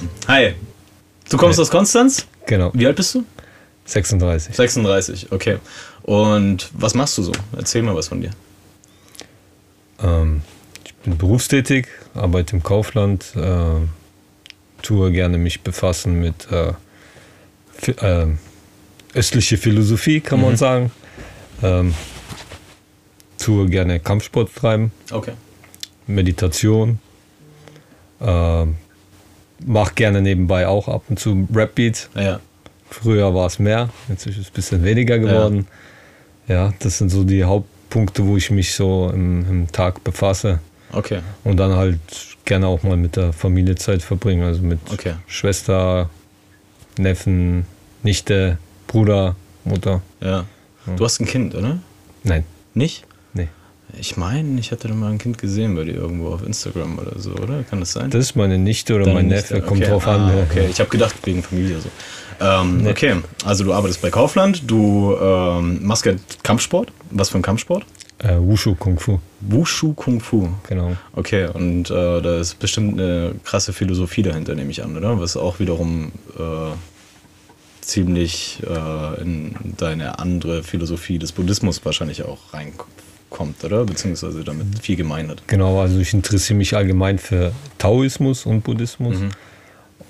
Krass. Hi. Du kommst Hi. aus Konstanz? Genau, Wie alt bist du? 36. 36, okay. Und was machst du so? Erzähl mal was von dir. Ähm, ich bin berufstätig, arbeite im Kaufland, äh, tue gerne mich befassen mit äh, äh, östliche Philosophie, kann man sagen. Ähm, tue gerne Kampfsport treiben, Okay. Meditation. Äh, mach gerne nebenbei auch ab und zu Rap-Beats. Ja. Früher war es mehr, jetzt ist es ein bisschen weniger geworden. Ja, das sind so die Hauptpunkte, wo ich mich so im, im Tag befasse. Okay. Und dann halt gerne auch mal mit der Familie Zeit verbringen. Also mit Okay. Schwester, Neffen, Nichte, Bruder, Mutter. Ja. Du hast ein Kind, oder? Nein, Nicht? Ich meine, ich hatte da mal ein Kind gesehen bei dir irgendwo auf Instagram oder so, oder? Kann das sein? Das ist meine Nichte oder Deine mein Neffe, kommt okay. drauf ah, an. Okay, ich habe gedacht wegen Familie so. Ähm, Nee. Okay, also du arbeitest bei Kaufland, du ähm, machst ja Kampfsport. Was für ein Kampfsport? Äh, Wushu Kung Fu, Wushu Kung Fu. genau. Okay, und äh, da ist bestimmt eine krasse Philosophie dahinter, nehme ich an, oder? Was auch wiederum äh, ziemlich äh, in deine andere Philosophie des Buddhismus wahrscheinlich auch reinkommt, oder? Beziehungsweise damit viel gemein hat. Genau, also ich interessiere mich allgemein für Taoismus und Buddhismus.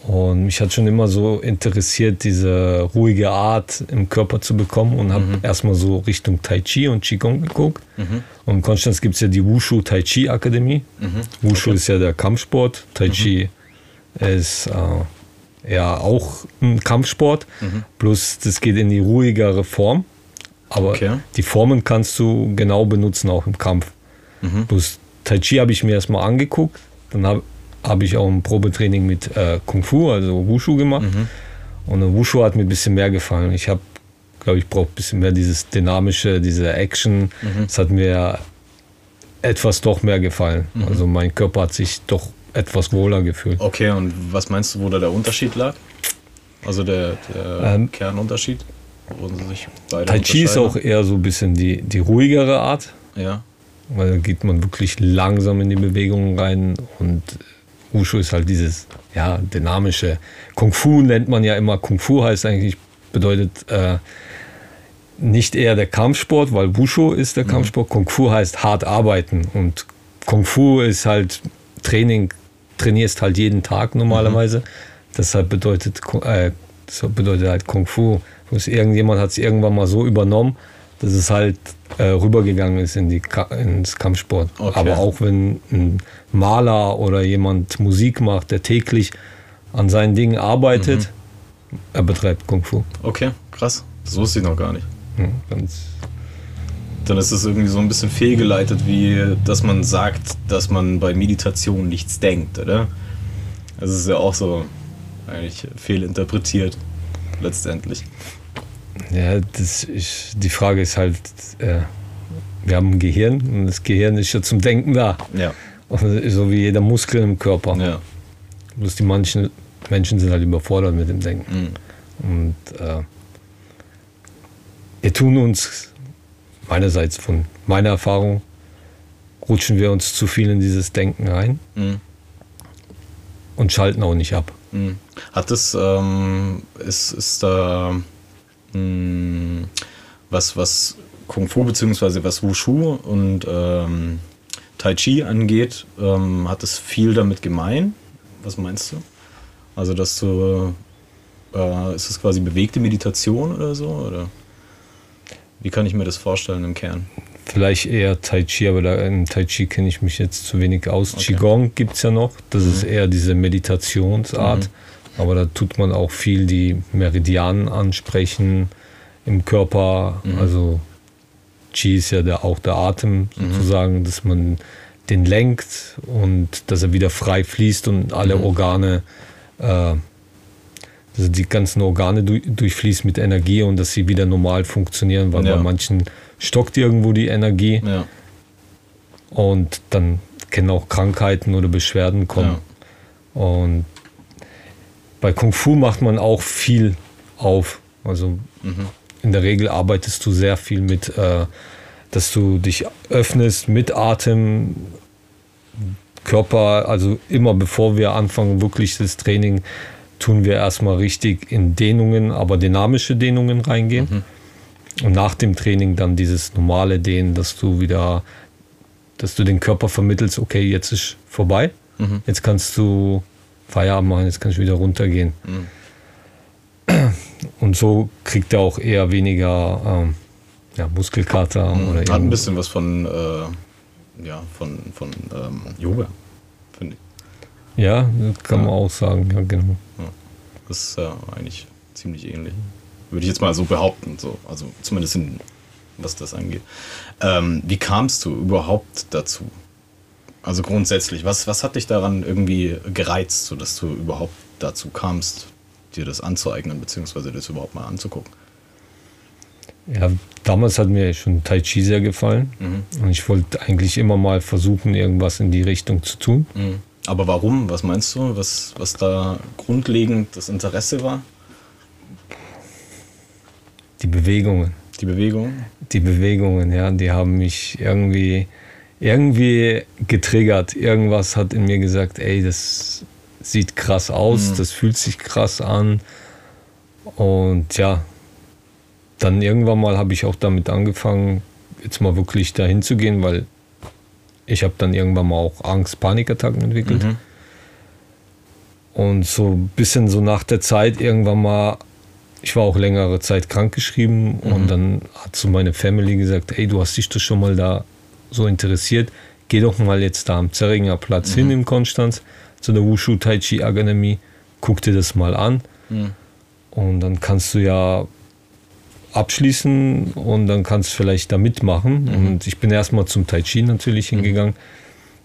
Und mich hat schon immer so interessiert, diese ruhige Art im Körper zu bekommen und habe erstmal so Richtung Tai Chi und Qigong geguckt. Und in Konstanz gibt es ja die Wushu Tai Chi Akademie. Wushu ist ja der Kampfsport, Tai Chi ist äh, ja auch ein Kampfsport, bloß das geht in die ruhigere Form. Aber Okay. die Formen kannst du genau benutzen, auch im Kampf. Bloß Tai Chi habe ich mir erstmal angeguckt. Dann habe hab ich auch ein Probetraining mit äh, Kung Fu, also Wushu gemacht. Und äh, Wushu hat mir ein bisschen mehr gefallen. Ich habe, glaube ich, brauche ein bisschen mehr dieses dynamische, diese Action. Das hat mir etwas doch mehr gefallen. Also mein Körper hat sich doch etwas wohler gefühlt. Okay, und was meinst du, wo da der Unterschied lag? Also der, der Ähm, Kernunterschied? Sie sich beide Tai Chi ist auch eher so ein bisschen die, die ruhigere Art. Ja. weil da geht man wirklich langsam in die Bewegungen rein und Wushu ist halt dieses ja, dynamische. Kung Fu nennt man ja immer, Kung Fu heißt eigentlich, bedeutet äh, nicht eher der Kampfsport, weil Wushu ist der Kampfsport, Kung Fu heißt hart arbeiten und Kung Fu ist halt Training, trainierst halt jeden Tag normalerweise. Deshalb bedeutet, äh, deshalb bedeutet halt Kung Fu. Bloß irgendjemand hat es irgendwann mal so übernommen, dass es halt äh, rübergegangen ist in die Ka ins Kampfsport. Okay. Aber auch wenn ein Maler oder jemand Musik macht, der täglich an seinen Dingen arbeitet, er betreibt Kung Fu. Okay, krass. Das wusste ich noch gar nicht. Ja, Dann ist es irgendwie so ein bisschen fehlgeleitet, wie dass man sagt, dass man bei Meditation nichts denkt, oder? Das ist ja auch so eigentlich fehlinterpretiert, letztendlich. Ja, das ist, die Frage ist halt, äh, wir haben ein Gehirn und das Gehirn ist ja zum Denken da. Ja. Und das so wie jeder Muskel im Körper. Ja. Bloß die manchen Menschen sind halt überfordert mit dem Denken. Mhm. Und äh, wir tun uns, meinerseits von meiner Erfahrung, rutschen wir uns zu viel in dieses Denken rein Mhm. und schalten auch nicht ab. Mhm. Hat es, ähm, ist, ist da mh, was, was Kung Fu bzw. was Wushu und ähm, Tai Chi angeht, ähm, hat es viel damit gemein? Was meinst du? Also, dass du, äh, ist das quasi bewegte Meditation oder so? Oder wie kann ich mir das vorstellen im Kern? Vielleicht eher Tai Chi, aber da, im Tai Chi kenne ich mich jetzt zu wenig aus. Okay. Qigong gibt es ja noch, das ist eher diese Meditationsart. Aber da tut man auch viel die Meridianen ansprechen im Körper. Also Qi ist ja der, auch der Atem sozusagen, dass man den lenkt und dass er wieder frei fließt und alle Organe, äh, also die ganzen Organe du, durchfließt mit Energie und dass sie wieder normal funktionieren, weil Ja. bei manchen stockt irgendwo die Energie Ja. und dann können auch Krankheiten oder Beschwerden kommen. Und bei Kung Fu macht man auch viel auf. Also in der Regel arbeitest du sehr viel mit, äh, dass du dich öffnest mit Atem, Körper, also immer bevor wir anfangen, wirklich das Training, tun wir erstmal richtig in Dehnungen, aber dynamische Dehnungen reingehen. Mhm. Und nach dem Training dann dieses normale Dehnen, dass du wieder, dass du den Körper vermittelst, okay, jetzt ist vorbei, mhm. jetzt kannst du Feierabend machen, jetzt kannst du wieder runtergehen. Mhm. Und so kriegt er auch eher weniger ähm, ja, Muskelkater. Mhm. Oder Hat ein bisschen was von, äh, ja, von, von ähm, Yoga, finde ich. Ja, kann ja. man auch sagen, ja, genau. Ja. Das ist ja eigentlich ziemlich ähnlich. Würde ich jetzt mal so behaupten, so. also zumindest in, was das angeht. Ähm, wie kamst du überhaupt dazu? Also grundsätzlich, was, was hat dich daran irgendwie gereizt, sodass du überhaupt dazu kamst, dir das anzueignen, beziehungsweise das überhaupt mal anzugucken? Ja, damals hat mir schon Tai Chi sehr gefallen. Mhm. Und ich wollte eigentlich immer mal versuchen, irgendwas in die Richtung zu tun. Mhm. Aber warum? Was meinst du? Was, was da grundlegend das Interesse war? Die Bewegungen. Die Bewegungen? Die Bewegungen, ja, die haben mich irgendwie, irgendwie getriggert. Irgendwas hat in mir gesagt, ey, das sieht krass aus, mhm. das fühlt sich krass an. Und ja, dann irgendwann mal habe ich auch damit angefangen, jetzt mal wirklich dahin zu gehen, weil ich habe dann irgendwann mal auch Angst, Panikattacken entwickelt. Mhm. Und so ein bisschen so nach der Zeit irgendwann mal, ich war auch längere Zeit krankgeschrieben mhm. und dann hat so meine Family gesagt, ey, du hast dich doch schon mal da so interessiert, geh doch mal jetzt da am Zerringer Platz mhm. hin in Konstanz zu der Wushu Tai Chi Akademie, guck dir das mal an mhm. und dann kannst du ja abschließen und dann kannst du vielleicht da mitmachen. Mhm. Und ich bin erstmal zum Tai Chi natürlich mhm. hingegangen.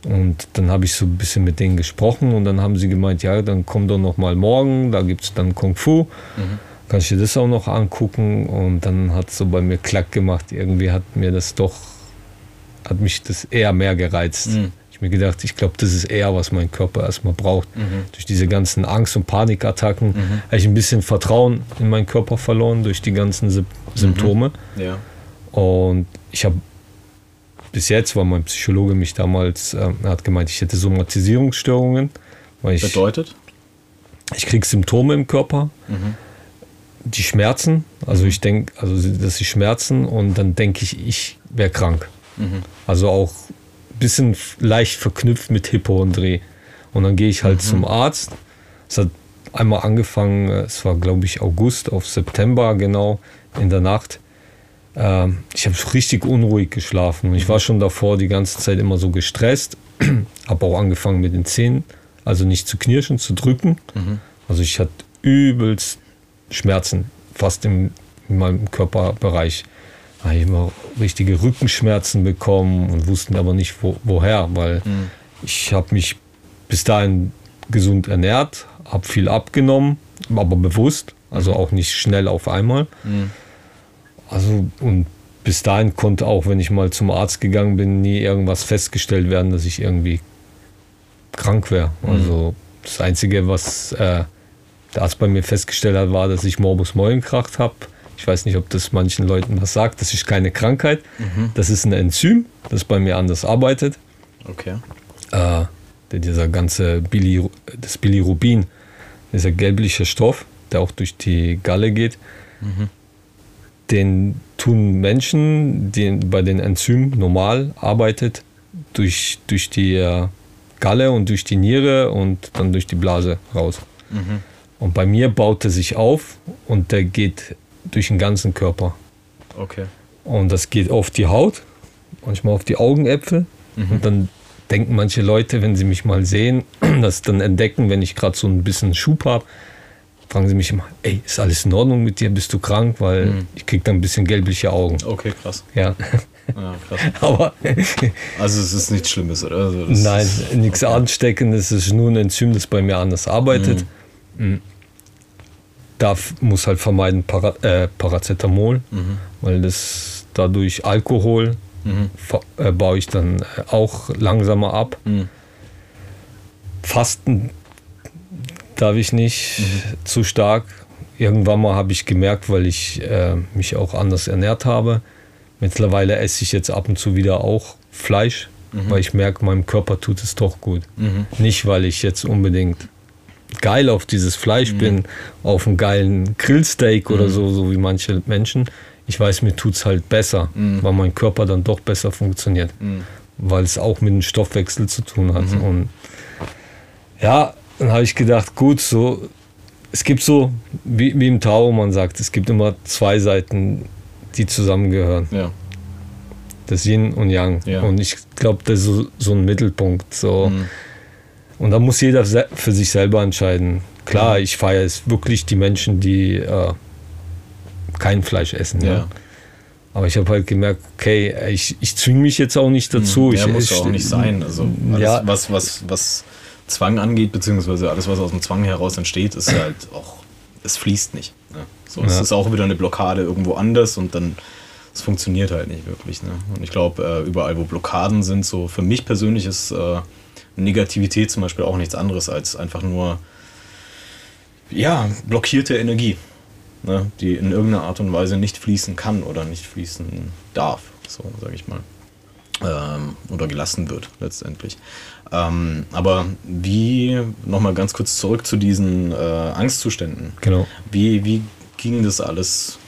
Und dann habe ich so ein bisschen mit denen gesprochen und dann haben sie gemeint, ja, dann komm doch noch mal morgen, da gibt es dann Kung Fu. Mhm. Kannst du dir das auch noch angucken? Und dann hat es so bei mir klack gemacht. Irgendwie hat mir das doch, hat mich das eher mehr gereizt. Mhm ich mir gedacht, ich glaube, das ist eher, was mein Körper erstmal braucht. Mhm. Durch diese ganzen Angst- und Panikattacken mhm. habe ich ein bisschen Vertrauen in meinen Körper verloren durch die ganzen Sy Symptome. Mhm. Ja. Und ich habe bis jetzt, weil mein Psychologe mich damals äh, hat gemeint, ich hätte Somatisierungsstörungen. Ich, Bedeutet? Ich kriege Symptome im Körper, mhm. die Schmerzen. Also mhm. ich denke, also dass sie schmerzen und dann denke ich, ich wäre krank. Mhm. Also auch bisschen leicht verknüpft mit Hypochondrie. Und dann gehe ich halt mhm. zum Arzt. Es hat einmal angefangen, es war glaube ich August auf September genau in der Nacht. Ähm, ich habe richtig unruhig geschlafen und ich war schon davor die ganze Zeit immer so gestresst. habe auch angefangen mit den Zähnen, also nicht zu knirschen, zu drücken. Mhm. Also ich hatte übelst Schmerzen, fast im, in meinem Körperbereich habe ich immer richtige Rückenschmerzen bekommen und wussten aber nicht wo, woher, weil mhm. ich habe mich bis dahin gesund ernährt, habe viel abgenommen, aber bewusst, also auch nicht schnell auf einmal. Mhm. Also und bis dahin konnte auch, wenn ich mal zum Arzt gegangen bin, nie irgendwas festgestellt werden, dass ich irgendwie krank wäre. Mhm. Also das Einzige, was äh, der Arzt bei mir festgestellt hat, war, dass ich Morbus Mollenkracht habe ich weiß nicht, ob das manchen Leuten was sagt. Das ist keine Krankheit. Mhm. Das ist ein Enzym, das bei mir anders arbeitet. Okay. Äh, dieser ganze Bili, das Bilirubin, dieser gelbliche Stoff, der auch durch die Galle geht, mhm. den tun Menschen, die bei den Enzymen normal arbeitet, durch, durch die äh, Galle und durch die Niere und dann durch die Blase raus. Mhm. Und bei mir baut er sich auf und der geht durch den ganzen Körper. Okay. Und das geht auf die Haut, manchmal auf die Augenäpfel. Mhm. Und dann denken manche Leute, wenn sie mich mal sehen, das dann entdecken, wenn ich gerade so ein bisschen Schub habe, fragen sie mich immer, ey, ist alles in Ordnung mit dir? Bist du krank? Weil mhm. ich kriege dann ein bisschen gelbliche Augen. Okay, krass. Ja. Ja, krass. Aber also es ist nichts Schlimmes, oder? Also nein, nichts okay. Ansteckendes. Es ist nur ein Enzym, das bei mir anders arbeitet. Mhm. Mhm darf, muss halt vermeiden Para, äh, Paracetamol, mhm. weil das dadurch Alkohol mhm. äh, baue ich dann äh, auch langsamer ab. Mhm. Fasten darf ich nicht mhm. zu stark. Irgendwann mal habe ich gemerkt, weil ich äh, mich auch anders ernährt habe. Mittlerweile esse ich jetzt ab und zu wieder auch Fleisch, weil ich merke, meinem Körper tut es doch gut. Nicht, weil ich jetzt unbedingt geil auf dieses Fleisch bin, auf einen geilen Grillsteak oder so, so wie manche Menschen. Ich weiß, mir tut es halt besser, weil mein Körper dann doch besser funktioniert. Weil es auch mit dem Stoffwechsel zu tun hat. Und ja, dann habe ich gedacht, gut, so, es gibt so, wie, wie im Tao man sagt, es gibt immer zwei Seiten, die zusammengehören. Ja. Das Yin und Yang. Ja. Und ich glaube, das ist so, so ein Mittelpunkt. So. Mhm. Und da muss jeder für sich selber entscheiden. Klar, ich feiere es wirklich die Menschen, die äh, kein Fleisch essen. Ja. Ja. Aber ich habe halt gemerkt, okay, ich, ich zwinge mich jetzt auch nicht dazu. Ja, ich, muss ja ich- auch nicht sein. Also alles, Ja. was, was, was Zwang angeht, beziehungsweise alles, was aus dem Zwang heraus entsteht, ist halt auch, es fließt nicht. Ne? So, Es Ja. ist auch wieder eine Blockade irgendwo anders und dann, es funktioniert halt nicht wirklich. Ne? Und ich glaube, äh, überall, wo Blockaden sind, so für mich persönlich ist äh, Negativität zum Beispiel auch nichts anderes als einfach nur, ja, blockierte Energie, ne? die in irgendeiner Art und Weise nicht fließen kann oder nicht fließen darf, so sage ich mal ähm, oder gelassen wird letztendlich. Ähm, aber wie, nochmal ganz kurz zurück zu diesen äh, Angstzuständen. Genau. Wie, wie ging das alles?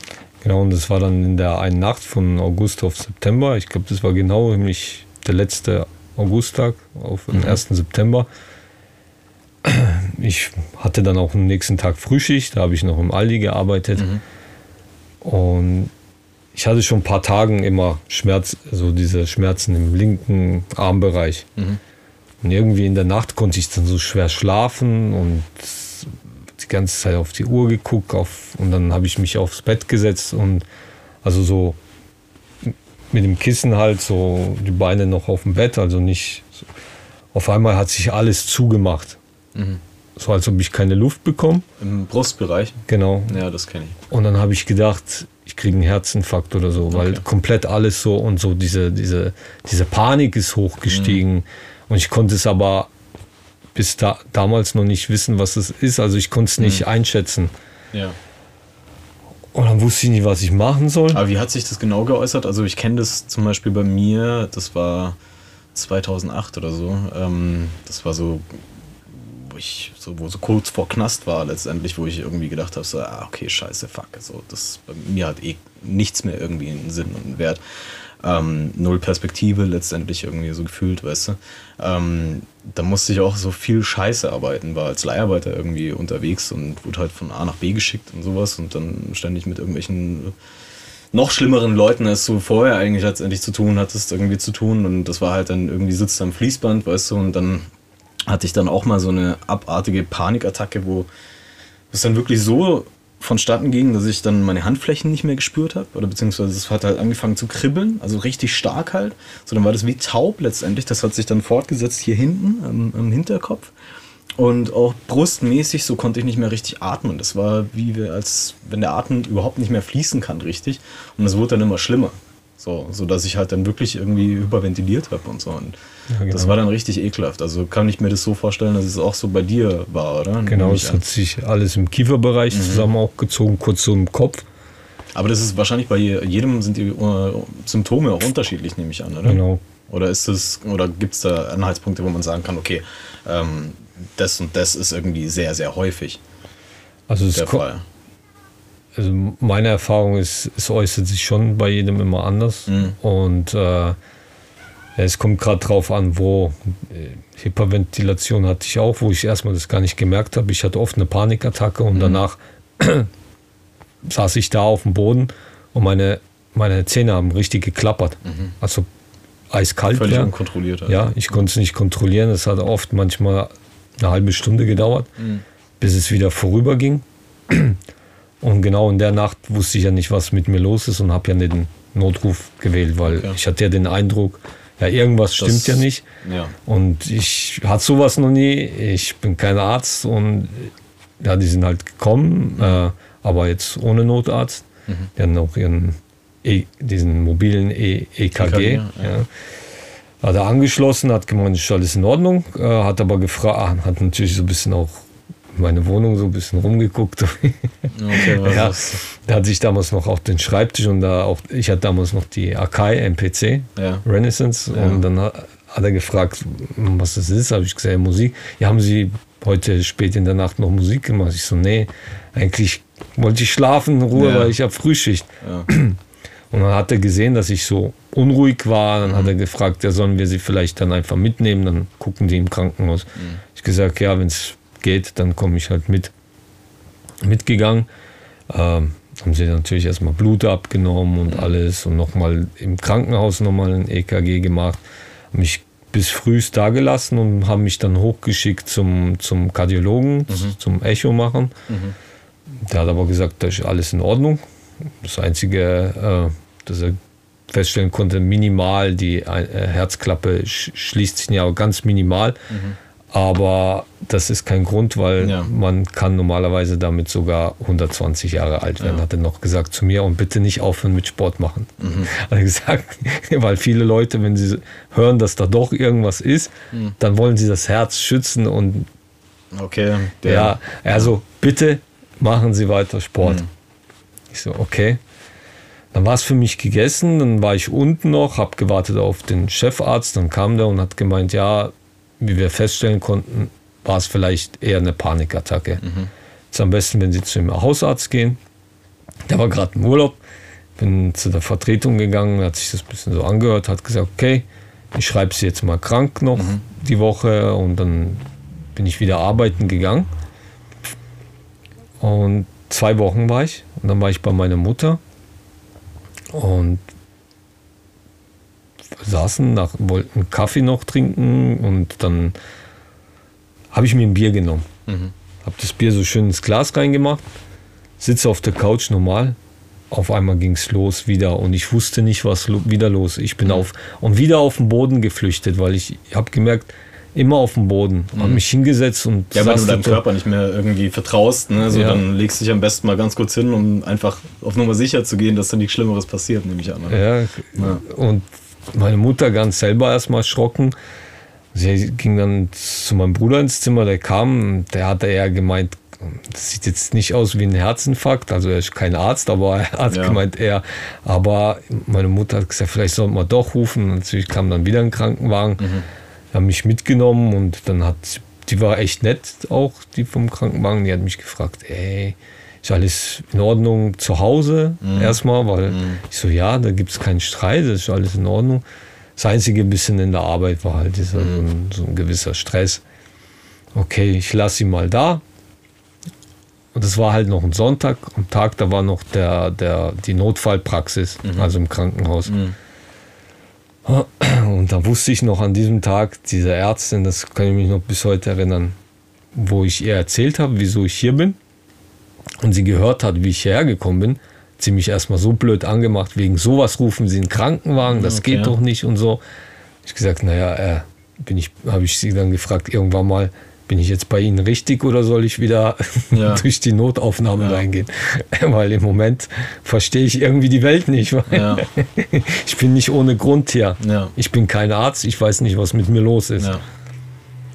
Genau, und das war dann in der einen Nacht von August auf September. Ich glaube, das war genau nämlich der letzte Augusttag auf den 1. September. Ich hatte dann auch am nächsten Tag Frühschicht, da habe ich noch im Aldi gearbeitet. Und ich hatte schon ein paar Tagen immer Schmerz, also diese Schmerzen im linken Armbereich. Und irgendwie in der Nacht konnte ich dann so schwer schlafen und die ganze Zeit auf die Uhr geguckt auf, und dann habe ich mich aufs Bett gesetzt und also so mit dem Kissen halt so die Beine noch auf dem Bett, also nicht. So. Auf einmal hat sich alles zugemacht. So als ob ich keine Luft bekomme. Im Brustbereich? Genau. Ja, das kenne ich. Und dann habe ich gedacht, ich kriege einen Herzinfarkt oder so, weil Okay. komplett alles so und so diese, diese, diese Panik ist hochgestiegen. Und ich konnte es aber bis da, damals noch nicht wissen, was es ist. Also ich konnte es nicht einschätzen. Ja. Und dann wusste ich nicht, was ich machen soll. Aber wie hat sich das genau geäußert? Also ich kenne das zum Beispiel bei mir, das war 2008 oder so. Ähm, das war so, wo ich so, wo so kurz vor Knast war letztendlich, wo ich irgendwie gedacht habe, so, ah, okay, scheiße, fuck. Also das bei mir hat eh nichts mehr irgendwie einen Sinn und einen Wert. Ähm, null Perspektive letztendlich irgendwie so gefühlt, weißt du. Ähm, da musste ich auch so viel Scheiße arbeiten, war als Leiharbeiter irgendwie unterwegs und wurde halt von A nach B geschickt und sowas und dann ständig mit irgendwelchen noch schlimmeren Leuten, als du vorher eigentlich letztendlich zu tun hattest, irgendwie zu tun. Und das war halt dann irgendwie sitzt am Fließband, weißt du, und dann hatte ich dann auch mal so eine abartige Panikattacke, wo es dann wirklich so vonstatten ging, dass ich dann meine Handflächen nicht mehr gespürt habe. Oder beziehungsweise es hat halt angefangen zu kribbeln, also richtig stark halt. So, dann war das wie taub letztendlich. Das hat sich dann fortgesetzt hier hinten am, am Hinterkopf. Und auch brustmäßig, so konnte ich nicht mehr richtig atmen. Das war wie als wenn der Atem überhaupt nicht mehr fließen kann, richtig. Und es wurde dann immer schlimmer. So, so dass ich halt dann wirklich irgendwie überventiliert habe und so. Und Ja, genau. das war dann richtig ekelhaft. Also kann ich mir das so vorstellen, dass es auch so bei dir war, oder? Genau, es hat sich alles im Kieferbereich zusammen auch gezogen, kurz so im Kopf. Aber das ist wahrscheinlich bei je- jedem sind die äh, Symptome auch unterschiedlich, nehme ich an, oder? Genau. Oder ist es, oder gibt es da Anhaltspunkte, wo man sagen kann, okay, ähm, das und das ist irgendwie sehr, sehr häufig Also, es der ko- Fall. Also meine Erfahrung ist, es äußert sich schon bei jedem immer anders. Mhm. Und äh, es kommt gerade drauf an, wo. Hyperventilation hatte ich auch, wo ich erstmal das gar nicht gemerkt habe. Ich hatte oft eine Panikattacke Mhm. und danach saß ich da auf dem Boden und meine, meine Zähne haben richtig geklappert. Also eiskalt. Mhm. Völlig wär. unkontrolliert. also. Ja, ich konnte es nicht kontrollieren. Es hat oft manchmal eine halbe Stunde gedauert, Mhm. bis es wieder vorüberging. Und genau in der Nacht wusste ich ja nicht, was mit mir los ist und habe ja den Notruf gewählt, weil Okay. ich hatte ja den Eindruck, ja, irgendwas stimmt Das- ja nicht. Ja. Und ich hatte sowas noch nie. Ich bin kein Arzt und ja, die sind halt gekommen, äh, aber jetzt ohne Notarzt. Die hatten auch ihren e diesen mobilen e EKG. EKG, ja. ja. Hat er angeschlossen, hat gemeint, ist alles in Ordnung, äh, hat aber gefragt, hat natürlich so ein bisschen auch meine Wohnung so ein bisschen rumgeguckt. Okay, ja, ist- der hat sich damals noch auf den Schreibtisch und da auch, ich hatte damals noch die Akai MPC ja. Renaissance Ja. und dann ha- hat er gefragt, was das ist. Habe ich gesagt, Musik. Ja, haben Sie heute spät in der Nacht noch Musik gemacht? Ich so, nee, eigentlich wollte ich schlafen in Ruhe, weil ich habe Frühschicht. Und dann hat er gesehen, dass ich so unruhig war. Dann mhm. hat er gefragt, ja, sollen wir sie vielleicht dann einfach mitnehmen? Dann gucken die im Krankenhaus. Mhm. Ich gesagt, ja, wenn es geht, dann komme ich halt mit. Mitgegangen. Ähm, haben sie natürlich erstmal Blut abgenommen und mhm. alles und nochmal im Krankenhaus nochmal ein EKG gemacht. Mich bis frühst da gelassen und haben mich dann hochgeschickt zum, zum Kardiologen, mhm. zum Echo machen. Mhm. Der hat aber gesagt, da ist alles in Ordnung. Das Einzige, äh, dass er feststellen konnte, minimal, die äh, Herzklappe schließt sich ja ganz minimal. Mhm. Aber das ist kein Grund, weil ja. man kann normalerweise damit sogar 120 Jahre alt werden, ja. hat er noch gesagt zu mir. Und bitte nicht aufhören mit Sport machen. Mhm. Hat er gesagt, weil viele Leute, wenn sie hören, dass da doch irgendwas ist, mhm. dann wollen sie das Herz schützen und okay, ja, also bitte machen Sie weiter Sport. Mhm. Ich so, okay. Dann war es für mich gegessen, dann war ich unten noch, habe gewartet auf den Chefarzt, dann kam der und hat gemeint, ja, wie wir feststellen konnten, war es vielleicht eher eine Panikattacke. Mhm. Es ist am besten, wenn Sie zu dem Hausarzt gehen. Der war gerade im Urlaub, bin zu der Vertretung gegangen, hat sich das ein bisschen so angehört, hat gesagt, okay, ich schreibe Sie jetzt mal krank noch mhm. die Woche und dann bin ich wieder arbeiten gegangen. Und zwei Wochen war ich und dann war ich bei meiner Mutter und saßen, nach, wollten Kaffee noch trinken und dann habe ich mir ein Bier genommen. Mhm. Habe das Bier so schön ins Glas reingemacht, sitze auf der Couch normal. Auf einmal ging es los wieder und ich wusste nicht, was wieder los. Ich bin mhm. auf und wieder auf den Boden geflüchtet, weil ich habe gemerkt, immer auf dem Boden. Mhm. Habe mich hingesetzt und. Ja, weil du deinem Körper nicht mehr irgendwie vertraust. Ne? Also ja. dann legst du dich am besten mal ganz kurz hin, um einfach auf Nummer sicher zu gehen, dass da nichts Schlimmeres passiert, nehme ich an. Ja, ja, und meine Mutter ganz selber erstmal erschrocken. Sie ging dann zu meinem Bruder ins Zimmer, der kam, der hatte eher gemeint, das sieht jetzt nicht aus wie ein Herzinfarkt, also er ist kein Arzt, aber er hat ja. gemeint eher, aber meine Mutter hat gesagt, vielleicht sollten wir doch rufen. Natürlich kam dann wieder ein Krankenwagen, mhm. haben mich mitgenommen und dann hat, die war echt nett auch, die vom Krankenwagen, die hat mich gefragt, ey, ist alles in Ordnung zu Hause mhm. erstmal, weil mhm. ich so, ja, da gibt es keinen Streit, das ist alles in Ordnung. Das einzige bisschen in der Arbeit war halt dieser, mhm. so, ein, gewisser Stress. Okay, ich lasse ihn mal da. Und das war halt noch ein Sonntag. Am Tag, da war noch der, der, die Notfallpraxis, mhm. also im Krankenhaus. Mhm. Und da wusste ich noch an diesem Tag, diese Ärztin, das kann ich mich noch bis heute erinnern, wo ich ihr erzählt habe, wieso ich hier bin und sie gehört hat, wie ich hierher gekommen bin, ziemlich erstmal so blöd angemacht, wegen sowas rufen sie einen Krankenwagen, das okay. geht doch nicht und so. Ich gesagt, naja, äh, bin ich, habe ich sie dann gefragt, irgendwann mal, bin ich jetzt bei Ihnen richtig oder soll ich wieder ja. durch die Notaufnahme ja. reingehen? Weil im Moment verstehe ich irgendwie die Welt nicht. Ja. Ich bin nicht ohne Grund hier. Ich bin kein Arzt, ich weiß nicht, was mit mir los ist.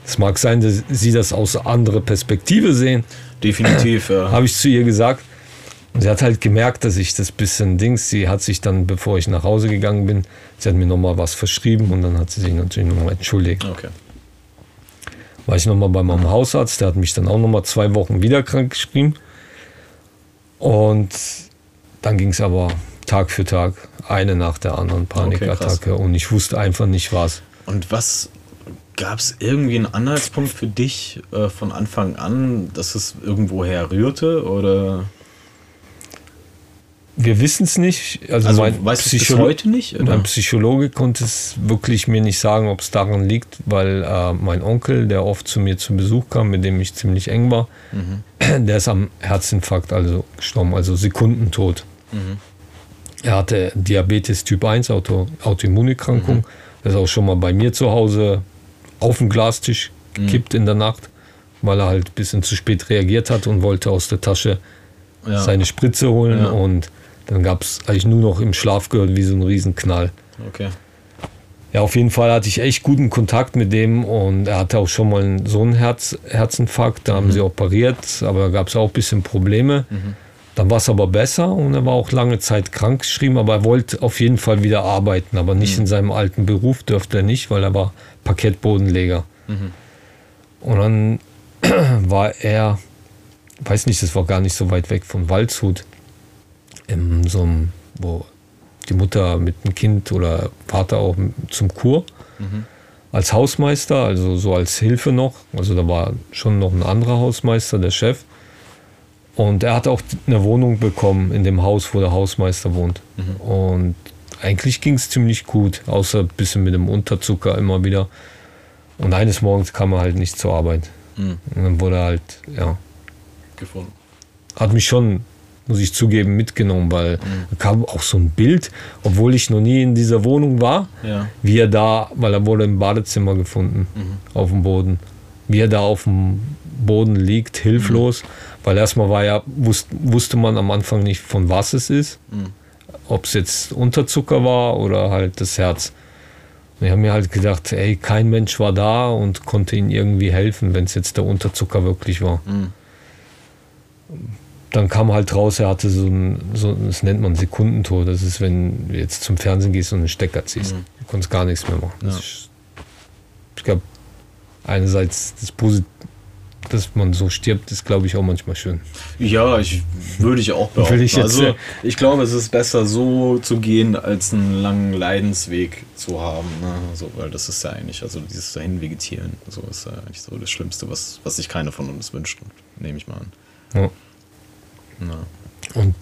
Es mag sein, dass Sie das aus anderer Perspektive sehen. Definitiv, ja. Habe ich zu ihr gesagt. sie hat halt gemerkt, dass ich das bisschen Dings, sie hat sich dann, bevor ich nach Hause gegangen bin, sie hat mir nochmal was verschrieben und dann hat sie sich natürlich nochmal entschuldigt. Okay. War ich nochmal bei meinem Hausarzt, der hat mich dann auch nochmal zwei Wochen wieder krank geschrieben. Und dann ging es aber Tag für Tag, eine nach der anderen Panikattacke okay, und ich wusste einfach nicht was. Und was Gab es irgendwie einen Anhaltspunkt für dich äh, von Anfang an, dass es irgendwoher rührte? Oder? Wir wissen es nicht. Also, also mein weißt du bis heute nicht? Oder? Mein Psychologe konnte es wirklich mir nicht sagen, ob es daran liegt, weil äh, mein Onkel, der oft zu mir zu Besuch kam, mit dem ich ziemlich eng war, mhm. der ist am Herzinfarkt also gestorben, also Sekundentod. Mhm. Er hatte Diabetes Typ 1, Auto, Autoimmunerkrankung. Mhm. Er ist auch schon mal bei mir zu Hause auf den Glastisch gekippt mhm. in der Nacht, weil er halt ein bisschen zu spät reagiert hat und wollte aus der Tasche ja. seine Spritze holen. Ja. Und dann gab es eigentlich nur noch im Schlaf gehört wie so ein Riesenknall. Okay. Ja, auf jeden Fall hatte ich echt guten Kontakt mit dem und er hatte auch schon mal so einen Herz, Herzinfarkt, da haben mhm. sie operiert, aber da gab es auch ein bisschen Probleme. Mhm. Dann war es aber besser und er war auch lange Zeit krank geschrieben, aber er wollte auf jeden Fall wieder arbeiten, aber nicht in seinem alten Beruf dürfte er nicht, weil er war Parkettbodenleger. Und dann war er, weiß nicht, das war gar nicht so weit weg von Waldshut, in so einem, wo die Mutter mit dem Kind oder Vater auch zum Kur als Hausmeister, also so als Hilfe noch. Also da war schon noch ein anderer Hausmeister, der Chef. Und er hat auch eine Wohnung bekommen in dem Haus, wo der Hausmeister wohnt. Und eigentlich ging es ziemlich gut, außer ein bisschen mit dem Unterzucker immer wieder. Und eines Morgens kam er halt nicht zur Arbeit. Mhm. Und dann wurde er halt, ja, Gefunden. hat mich schon, muss ich zugeben, mitgenommen, weil da kam auch so ein Bild, obwohl ich noch nie in dieser Wohnung war, Ja. wie er da, weil er wurde im Badezimmer gefunden, auf dem Boden, wie er da auf dem Boden liegt, hilflos, weil erstmal war ja, wusste, wusste man am Anfang nicht, von was es ist, ob es jetzt Unterzucker war oder halt das Herz. Und ich habe mir halt gedacht, ey, kein Mensch war da und konnte ihm irgendwie helfen, wenn es jetzt der Unterzucker wirklich war. Mhm. Dann kam halt raus, er hatte so ein, so, das nennt man Sekundentod. Das ist, wenn du jetzt zum Fernsehen gehst und einen Stecker ziehst. Du konntest gar nichts mehr machen. Ja. ist, ich glaube, einerseits das Positive, dass man so stirbt, ist, glaube ich, auch manchmal schön. Ja, ich würde ich auch behaupten. Ich also, ich glaube, es ist besser so zu gehen, als einen langen Leidensweg zu haben. Ne? So, weil das ist ja eigentlich, also dieses dahin vegetieren, so ist ja eigentlich so das Schlimmste, was, was sich keiner von uns wünscht, nehme ich mal an. Ja. Ja. Und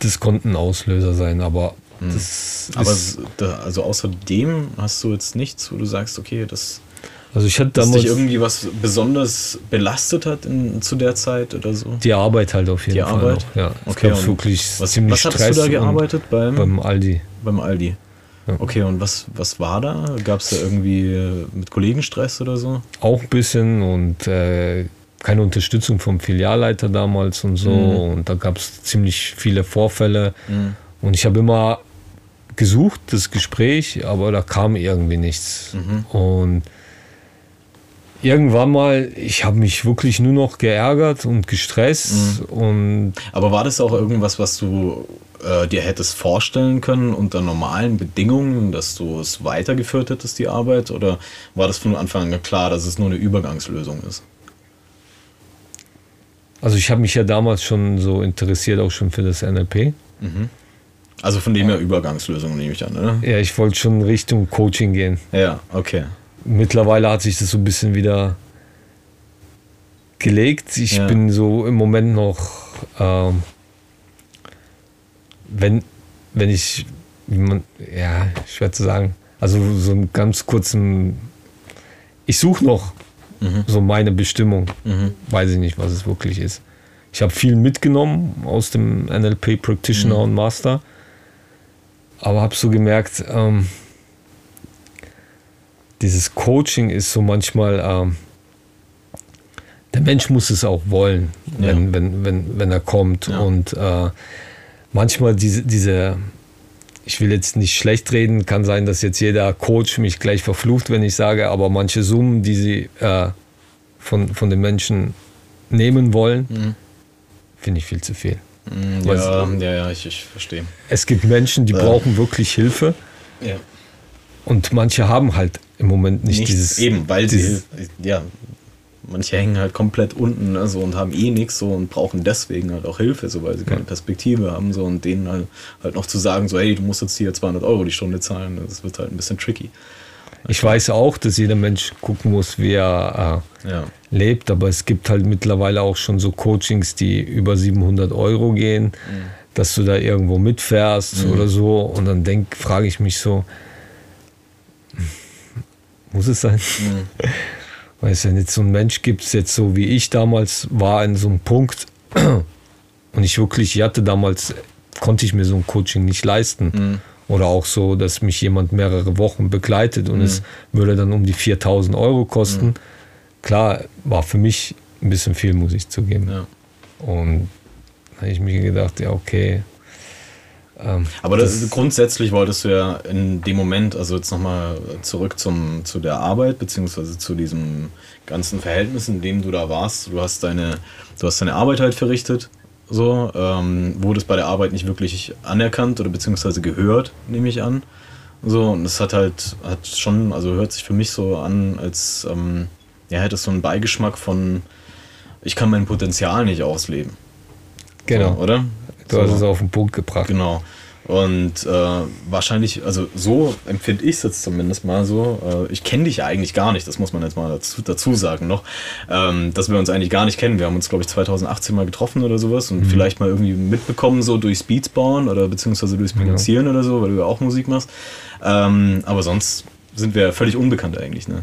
das konnte ein Auslöser sein, aber das Aber ist, s- da, also außer dem hast du jetzt nichts, wo du sagst, okay, das also ich hatte dass damals dich irgendwie was besonders belastet hat in, zu der Zeit oder so? die Arbeit halt auf jeden Die Fall. Arbeit? Noch. Ja, es Okay, gab wirklich Was, ziemlich was hattest Stress du da gearbeitet beim, beim Aldi. beim Aldi? Ja. Okay, und was, was war da? Gab es da irgendwie äh, mit Kollegenstress oder so? auch ein bisschen und äh, keine Unterstützung vom Filialleiter damals und so. Mhm. Und da gab es ziemlich viele Vorfälle. Und ich habe immer gesucht, das Gespräch, aber da kam irgendwie nichts. Mhm. Und irgendwann mal, ich habe mich wirklich nur noch geärgert und gestresst Mhm. und Aber war das auch irgendwas, was du äh, dir hättest vorstellen können unter normalen Bedingungen, dass du es weitergeführt hättest, die Arbeit? Oder war das von Anfang an klar, dass es nur eine Übergangslösung ist? also ich habe mich ja damals schon so interessiert, auch schon für das NLP. Also von dem her Übergangslösung nehme ich an, oder? Ja, ich wollte schon Richtung Coaching gehen. Ja, okay. Mittlerweile hat sich das so ein bisschen wieder gelegt. Ich Ja. bin so im Moment noch, ähm, wenn, wenn ich, wie man, ja, schwer zu sagen, also so einen ganz kurzen, ich suche noch so meine Bestimmung. Weiß ich nicht, was es wirklich ist. Ich habe viel mitgenommen aus dem NLP Practitioner und Master, aber habe so gemerkt, ähm, dieses Coaching ist so manchmal, ähm, der Mensch muss es auch wollen, wenn, Ja. wenn, wenn, wenn er kommt. Ja. Und äh, manchmal diese, diese, ich will jetzt nicht schlecht reden, kann sein, dass jetzt jeder Coach mich gleich verflucht, wenn ich sage, aber manche Summen, die sie äh, von, von den Menschen nehmen wollen, finde ich viel zu viel. Was- Ja, ja, ja, ich, ich verstehe. Es gibt Menschen, die brauchen wirklich Hilfe Ja. und manche haben halt im Moment nicht Nichts, dieses. eben, weil dieses, sie, ja, manche hängen halt komplett unten ne, so, und haben eh nichts so und brauchen deswegen halt auch Hilfe, so, weil sie keine Perspektive haben so und denen halt, halt noch zu sagen, so, hey, du musst jetzt hier 200 Euro die Stunde zahlen, das wird halt ein bisschen tricky. Ich weiß auch, dass jeder Mensch gucken muss, wie er Ja. äh, lebt, aber es gibt halt mittlerweile auch schon so Coachings, die über 700 Euro gehen, Mhm. dass du da irgendwo mitfährst oder so und dann denk, frage ich mich so, muss es sein? Mhm. Weil es ja nicht so ein Mensch gibt, jetzt so wie ich damals war, in so einem Punkt und ich wirklich, ich hatte damals, konnte ich mir so ein Coaching nicht leisten. Mhm. Oder auch so, dass mich jemand mehrere Wochen begleitet und es würde dann um die 4000 Euro kosten. Klar, war für mich ein bisschen viel, muss ich zugeben. Ja. Und da habe ich mir gedacht, ja, okay. Ähm, Aber das, grundsätzlich wolltest du ja in dem Moment, also jetzt nochmal zurück zum, zu der Arbeit, beziehungsweise zu diesem ganzen Verhältnis, in dem du da warst. Du hast deine, du hast deine Arbeit halt verrichtet so, ähm, wurde es bei der Arbeit nicht wirklich anerkannt oder beziehungsweise gehört, nehme ich an. So, und es hat halt, hat schon, also hört sich für mich so an, als ähm, ja, hätte es so einen Beigeschmack von, ich kann mein Potenzial nicht ausleben. Genau. So, oder? Du so. hast es auf den Punkt gebracht. Genau. Und äh, wahrscheinlich, also so empfinde ich es jetzt zumindest mal so. Äh, ich kenne dich ja eigentlich gar nicht, das muss man jetzt mal dazu, dazu sagen noch, ähm, dass wir uns eigentlich gar nicht kennen. Wir haben uns, glaube ich, 2018 mal getroffen oder sowas und mhm. vielleicht mal irgendwie mitbekommen, so durch Speedspawn oder beziehungsweise durchs Produzieren ja. oder so, weil du ja auch Musik machst. Ähm, aber sonst sind wir völlig unbekannt eigentlich. Ne?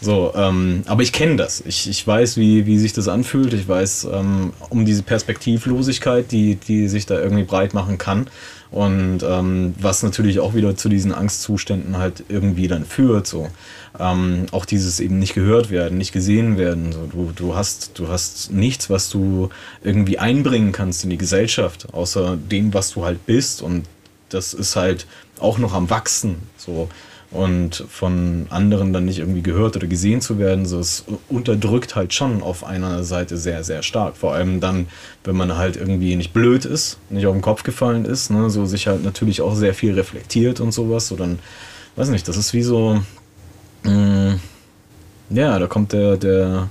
So, ähm, aber ich kenne das. Ich, ich weiß, wie, wie sich das anfühlt. Ich weiß ähm, um diese Perspektivlosigkeit, die, die sich da irgendwie breit machen kann. Und ähm, was natürlich auch wieder zu diesen Angstzuständen halt irgendwie dann führt. So. Ähm, auch dieses eben nicht gehört werden, nicht gesehen werden. So. Du, du, hast, du hast nichts, was du irgendwie einbringen kannst in die Gesellschaft, außer dem, was du halt bist. Und das ist halt auch noch am Wachsen. So und von anderen dann nicht irgendwie gehört oder gesehen zu werden, so es unterdrückt halt schon auf einer Seite sehr, sehr stark. Vor allem dann, wenn man halt irgendwie nicht blöd ist, nicht auf den Kopf gefallen ist, ne, so sich halt natürlich auch sehr viel reflektiert und sowas, so dann, weiß nicht, das ist wie so, mh, mm, ja, da kommt der, der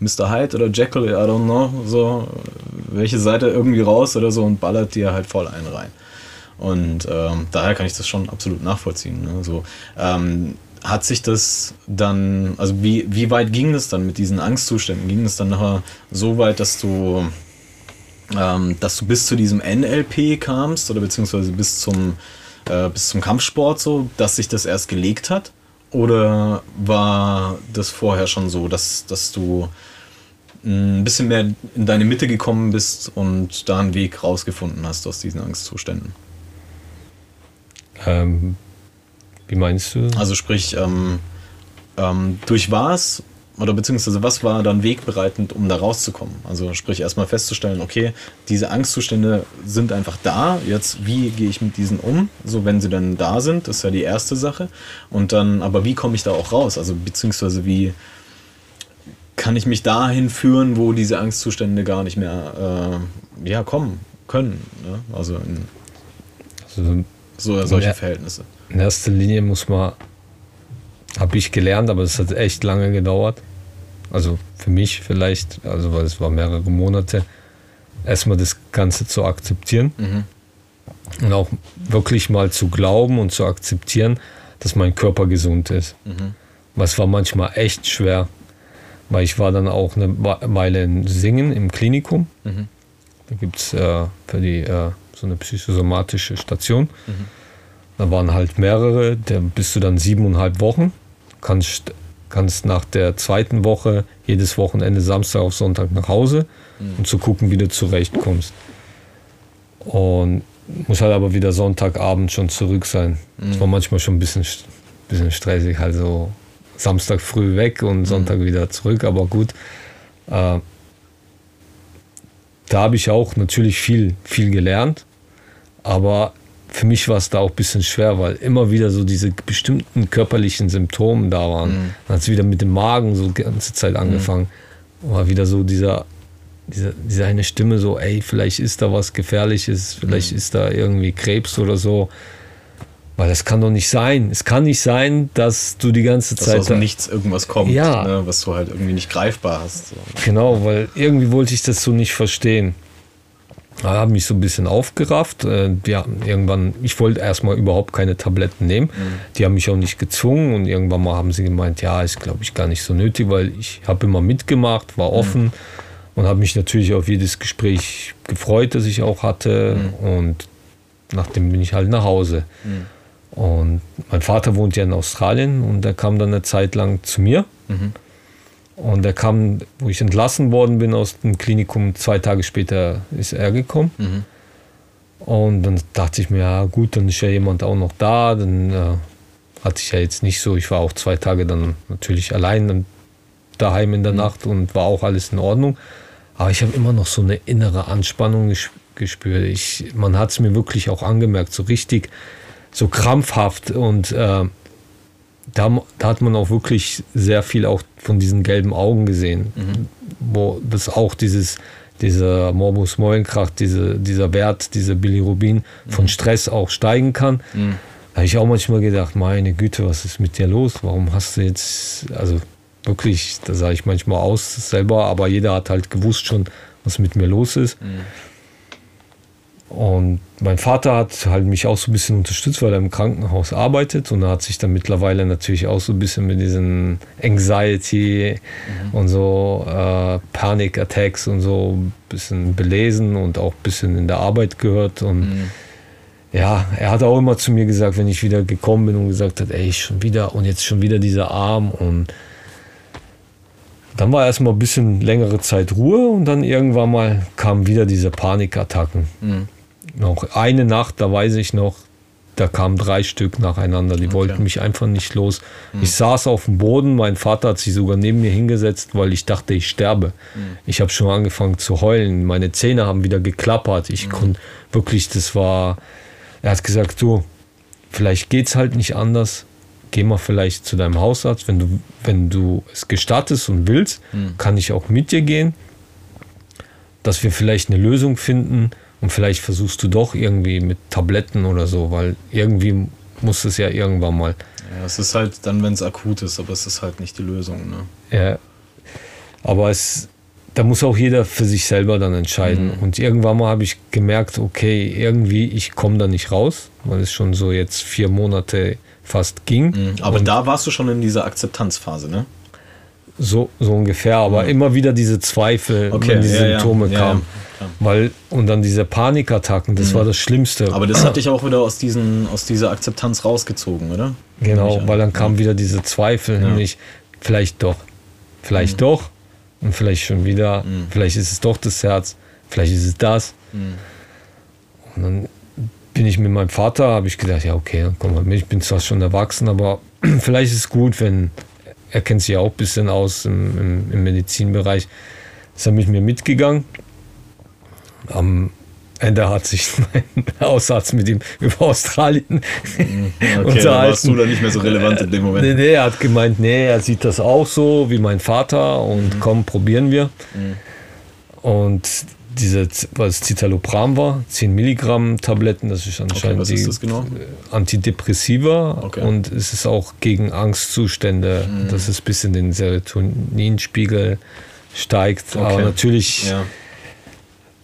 Mr. Hyde oder Jekyll, I don't know, so, welche Seite irgendwie raus oder so und ballert dir halt voll einen rein. Und ähm, daher kann ich das schon absolut nachvollziehen. Ne? So, ähm, hat sich das dann, also wie, wie weit ging es dann mit diesen Angstzuständen? Ging es dann nachher so weit, dass du, ähm, dass du bis zu diesem NLP kamst oder beziehungsweise bis zum, äh, bis zum Kampfsport so, dass sich das erst gelegt hat? Oder war das vorher schon so, dass, dass du ein bisschen mehr in deine Mitte gekommen bist und da einen Weg rausgefunden hast aus diesen Angstzuständen? Ähm, wie meinst du? Also sprich, ähm, ähm, durch was oder beziehungsweise was war dann wegbereitend, um da rauszukommen? Also sprich erstmal festzustellen, okay, diese Angstzustände sind einfach da. Jetzt, wie gehe ich mit diesen um? So, wenn sie dann da sind, ist ja die erste Sache. Und dann, aber wie komme ich da auch raus? Also beziehungsweise wie kann ich mich dahin führen, wo diese Angstzustände gar nicht mehr äh, ja, kommen können? Ne? Also also so, solche in Verhältnisse. In erster Linie muss man, habe ich gelernt, aber es hat echt lange gedauert. Also für mich vielleicht, also weil es war mehrere Monate, erstmal das Ganze zu akzeptieren. Mhm. Und auch wirklich mal zu glauben und zu akzeptieren, dass mein Körper gesund ist. Mhm. Was war manchmal echt schwer, weil ich war dann auch eine Weile in Singen im Klinikum. Mhm. Da gibt es äh, für die äh, so eine psychosomatische Station. Mhm. Da waren halt mehrere, da bist du dann siebeneinhalb Wochen. Kannst, kannst nach der zweiten Woche jedes Wochenende Samstag auf Sonntag nach Hause, mhm. um zu gucken, wie du zurechtkommst. Und muss halt aber wieder Sonntagabend schon zurück sein. Mhm. Das war manchmal schon ein bisschen, bisschen stressig, halt so Samstag früh weg und mhm. Sonntag wieder zurück, aber gut. Äh, da habe ich auch natürlich viel, viel gelernt. Aber für mich war es da auch ein bisschen schwer, weil immer wieder so diese bestimmten körperlichen Symptome da waren. Mhm. Dann hat es wieder mit dem Magen so die ganze Zeit mhm. angefangen. Mhm. War wieder so dieser, dieser, diese eine Stimme so, ey, vielleicht ist da was Gefährliches, vielleicht mhm. ist da irgendwie Krebs oder so. Weil das kann doch nicht sein. Es kann nicht sein, dass du die ganze dass Zeit. Dass aus dem Nichts irgendwas kommt, ja. ne, was du halt irgendwie nicht greifbar hast. So. Genau, weil irgendwie wollte ich das so nicht verstehen habe mich so ein bisschen aufgerafft. Äh, ja, irgendwann, ich wollte erstmal überhaupt keine Tabletten nehmen. Mhm. Die haben mich auch nicht gezwungen und irgendwann mal haben sie gemeint, ja, ist glaube ich gar nicht so nötig, weil ich habe immer mitgemacht, war offen mhm. und habe mich natürlich auf jedes Gespräch gefreut, das ich auch hatte mhm. und nachdem bin ich halt nach Hause. Mhm. Und mein Vater wohnt ja in Australien und der kam dann eine Zeit lang zu mir. Und er kam, wo ich entlassen worden bin aus dem Klinikum, zwei Tage später ist er gekommen. Mhm. Und dann dachte ich mir, ja gut, dann ist ja jemand auch noch da. Dann äh, hatte ich ja jetzt nicht so, ich war auch zwei Tage dann natürlich allein daheim in der mhm. Nacht und war auch alles in Ordnung. Aber ich habe immer noch so eine innere Anspannung gespürt. Ich, man hat es mir wirklich auch angemerkt, so richtig, so krampfhaft und äh, da, da, hat man auch wirklich sehr viel auch von diesen gelben Augen gesehen, mhm. wo das auch dieses dieser Morbus Meulenkrach, diese, dieser Wert, dieser Bilirubin von Mhm. Stress auch steigen kann. Da habe ich auch manchmal gedacht, meine Güte, was ist mit dir los? Warum hast du jetzt, also wirklich, da sah ich manchmal aus selber, aber jeder hat halt gewusst schon, was mit mir los ist. Mhm. Und mein Vater hat halt mich auch so ein bisschen unterstützt, weil er im Krankenhaus arbeitet. Und er hat sich dann mittlerweile natürlich auch so ein bisschen mit diesen Anxiety und so äh, Panic Attacks und so ein bisschen belesen und auch ein bisschen in der Arbeit gehört. Und ja, er hat auch immer zu mir gesagt, wenn ich wieder gekommen bin und gesagt hat, ey, schon wieder und jetzt schon wieder dieser Arm. Und dann war erstmal ein bisschen längere Zeit Ruhe und dann irgendwann mal kamen wieder diese Panikattacken. Mhm. Noch eine Nacht, da weiß ich noch, da kamen drei Stück nacheinander. Die Okay. wollten mich einfach nicht los. Ich saß auf dem Boden, mein Vater hat sich sogar neben mir hingesetzt, weil ich dachte, ich sterbe. Ich habe schon angefangen zu heulen. Meine Zähne haben wieder geklappert. Ich konnte wirklich, das war, er hat gesagt, du, vielleicht geht's halt nicht anders. Geh mal vielleicht zu deinem Hausarzt, wenn du, wenn du es gestattest und willst, kann ich auch mit dir gehen dass wir vielleicht eine Lösung finden und vielleicht versuchst du doch irgendwie mit Tabletten oder so, weil irgendwie muss es ja irgendwann mal. Ja, es ist halt dann, wenn es akut ist, aber es ist halt nicht die Lösung. Ne? Ja. Aber es, da muss auch jeder für sich selber dann entscheiden. Und irgendwann mal habe ich gemerkt, okay, irgendwie ich komme da nicht raus, weil es schon so jetzt vier Monate fast ging. Mhm. Aber da warst du schon in dieser Akzeptanzphase, ne? So, so ungefähr, aber immer wieder diese Zweifel, Okay, wenn die ja, ja. Symptome Ja, ja. Weil, und dann diese Panikattacken, das war das Schlimmste. Aber das hat dich auch wieder aus, diesen, aus dieser Akzeptanz rausgezogen, oder? Genau, ich weil dann kamen wieder diese Zweifel, nämlich vielleicht doch, vielleicht Mhm. doch und vielleicht schon wieder, vielleicht ist es doch das Herz, vielleicht ist es das. Mhm. Und dann bin ich mit meinem Vater, habe ich gedacht, ja okay, dann komm mal mit, ich bin zwar schon erwachsen, aber vielleicht ist es gut, wenn, er kennt sich ja auch ein bisschen aus im, im, im Medizinbereich, ist er mit mir mitgegangen. Am Ende hat sich mein Hausarzt mit ihm über Australien Okay, dann warst du da nicht mehr so relevant in dem Moment. Nee, nee, er hat gemeint, nee, er sieht das auch so wie mein Vater und Mhm. komm, probieren wir. Und diese, was Citalopram war, 10 Milligramm Tabletten, das ist anscheinend was die genau? Antidepressiva Okay. Mhm. und es ist auch gegen Angstzustände, dass es bis in den Serotoninspiegel steigt. Aber Okay. natürlich Ja.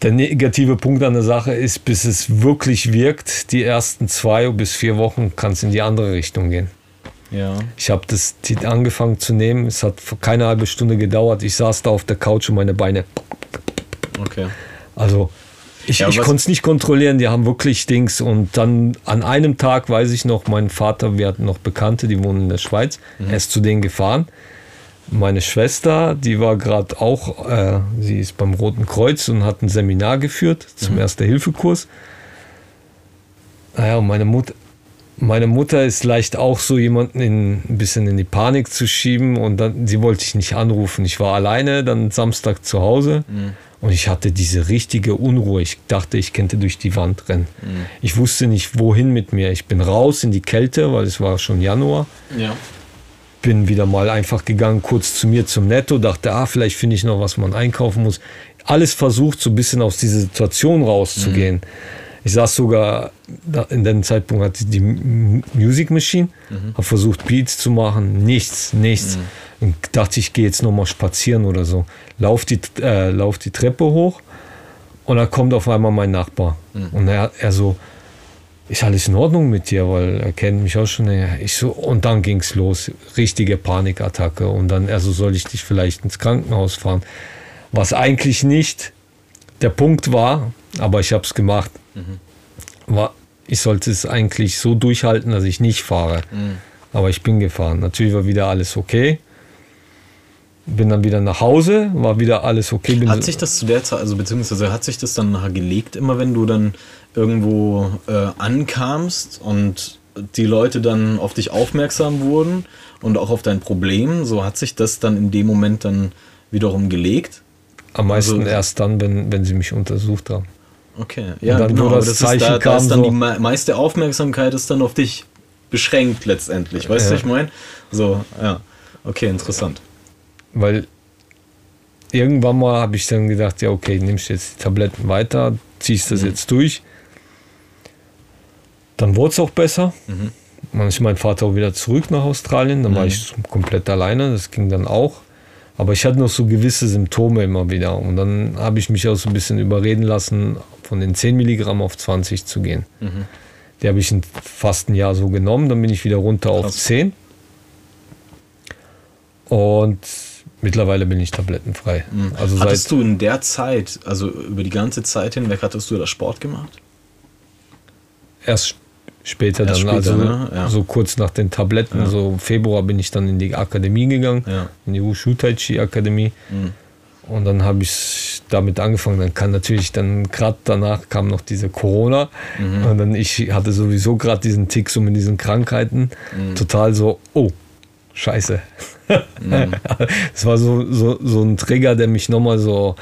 Der negative Punkt an der Sache ist, bis es wirklich wirkt, die ersten zwei bis vier Wochen kann es in die andere Richtung gehen. Ja. Ich habe das Tit angefangen zu nehmen. Es hat keine halbe Stunde gedauert. Ich saß da auf der Couch und meine Beine. Okay. Also ich, Ja, ich konnte es nicht kontrollieren. Die haben wirklich Dings. Und dann an einem Tag weiß ich noch, mein Vater, wir hatten noch Bekannte, die wohnen in der Schweiz. Mhm. Er ist zu denen gefahren. Meine Schwester, die war gerade auch, äh, sie ist beim Roten Kreuz und hat ein Seminar geführt Mhm. zum Erste-Hilfe-Kurs. Naja, und meine Mutter, meine Mutter ist leicht auch so jemanden in, ein bisschen in die Panik zu schieben und dann, sie wollte ich nicht anrufen. Ich war alleine, dann Samstag zu Hause und ich hatte diese richtige Unruhe. Ich dachte, ich könnte durch die Wand rennen. Ich wusste nicht, wohin mit mir. Ich bin raus in die Kälte, weil es war schon Januar. Ja. Bin wieder mal einfach gegangen, kurz zu mir zum Netto, dachte, ah, vielleicht finde ich noch, was man einkaufen muss. Alles versucht, so ein bisschen aus dieser Situation rauszugehen. Ich saß sogar, in dem Zeitpunkt hatte ich die Music Machine, habe versucht Beats zu machen, nichts, nichts. Und dachte, ich gehe jetzt noch mal spazieren oder so. Lauf die, äh, lauf die Treppe hoch und da kommt auf einmal mein Nachbar. Und er, er so, ist alles in Ordnung mit dir, weil er kennt mich auch schon. Ich so, und dann ging es los, richtige Panikattacke. Und dann, also soll ich dich vielleicht ins Krankenhaus fahren. Was eigentlich nicht der Punkt war, aber ich habe es gemacht, war, ich sollte es eigentlich so durchhalten, dass ich nicht fahre. Aber ich bin gefahren. Natürlich war wieder alles okay. Bin dann wieder nach Hause, war wieder alles okay. Bin Hat sich das zu der Zeit, also beziehungsweise hat sich das dann nachher gelegt, immer wenn du dann irgendwo äh, ankamst und die Leute dann auf dich aufmerksam wurden und auch auf dein Problem, so hat sich das dann in dem Moment dann wiederum gelegt? am meisten also- erst dann, wenn, wenn sie mich untersucht haben. Okay, ja, dann, genau, wo das das Zeichen ist, da, da kam, ist dann so- die me- meiste Aufmerksamkeit ist dann auf dich beschränkt letztendlich, weißt du, Ja. was ich meine? So, ja, okay, interessant. Weil irgendwann mal habe ich dann gedacht, ja, okay, nimmst jetzt die Tabletten weiter, ziehst das mhm. jetzt durch. Dann wurde es auch besser. Mhm. Dann ist mein Vater auch wieder zurück nach Australien. Dann mhm. war ich komplett alleine. Das ging dann auch. Aber ich hatte noch so gewisse Symptome immer wieder. Und dann habe ich mich auch so ein bisschen überreden lassen, von den 10 Milligramm auf 20 zu gehen. Mhm. Die habe ich fast ein Jahr so genommen. Dann bin ich wieder runter Krass. auf 10. Und mittlerweile bin ich tablettenfrei. Mhm. Also hattest du in der Zeit, also über die ganze Zeit hinweg, hattest du da Sport gemacht? Erst später Erst dann, später, also ne? ja. so kurz nach den Tabletten, ja. so Februar bin ich dann in die Akademie gegangen, ja. in die Wushu Tai Chi Akademie. Mhm. Und dann habe ich damit angefangen. Dann kann natürlich dann gerade danach kam noch diese Corona mhm. und dann ich hatte sowieso gerade diesen Tick so mit diesen Krankheiten, mhm. total so, oh Scheiße. Mhm. Das war so, so, so ein Trigger, der mich nochmal so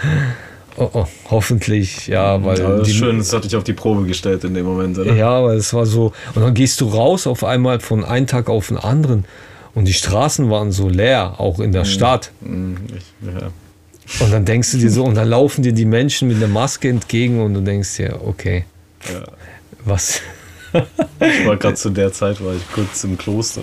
Oh, oh, hoffentlich, ja, weil. Ja, das ist schön, das hatte ich auf die Probe gestellt in dem Moment, oder? Ja, aber es war so. Und dann gehst du raus auf einmal von einem Tag auf den anderen und die Straßen waren so leer, auch in der mhm. Stadt. Mhm. Ich, ja. Und dann denkst du dir so, und dann laufen dir die Menschen mit der Maske entgegen und du denkst dir, okay, ja. was? ich war gerade zu der Zeit, war ich kurz im Kloster.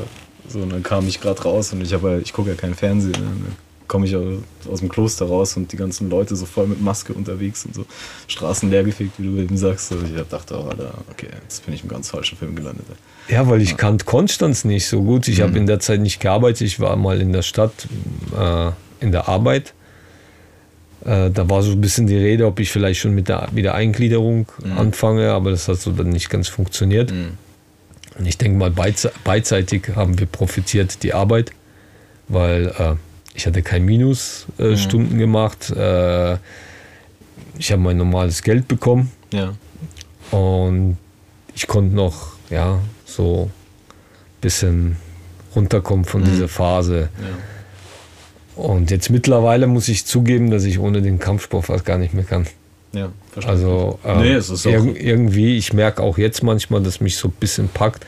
So, und dann kam ich gerade raus und ich habe ich gucke ja kein Fernsehen. Ne? komme ich aus dem Kloster raus und die ganzen Leute so voll mit Maske unterwegs und so Straßen leergefegt, wie du eben sagst. Also ich dachte, oh, Alter, okay, jetzt bin ich im ganz falschen Film gelandet. Ja, weil ich ja. kannte Konstanz nicht so gut. Ich mhm. habe in der Zeit nicht gearbeitet. Ich war mal in der Stadt äh, in der Arbeit. Äh, da war so ein bisschen die Rede, ob ich vielleicht schon mit der Wiedereingliederung mhm. anfange, aber das hat so dann nicht ganz funktioniert. Mhm. Und ich denke mal, beidseitig haben wir profitiert, die Arbeit, weil äh, ich hatte kein Minusstunden äh, mhm. gemacht. Äh, ich habe mein normales Geld bekommen. Ja. Und ich konnte noch, ja, so ein bisschen runterkommen von mhm. dieser Phase. Ja. Und jetzt mittlerweile muss ich zugeben, dass ich ohne den Kampfsport fast gar nicht mehr kann. Ja, verstehe. Also ähm, nee, es ist ir irgendwie, ich merke auch jetzt manchmal, dass mich so ein bisschen packt.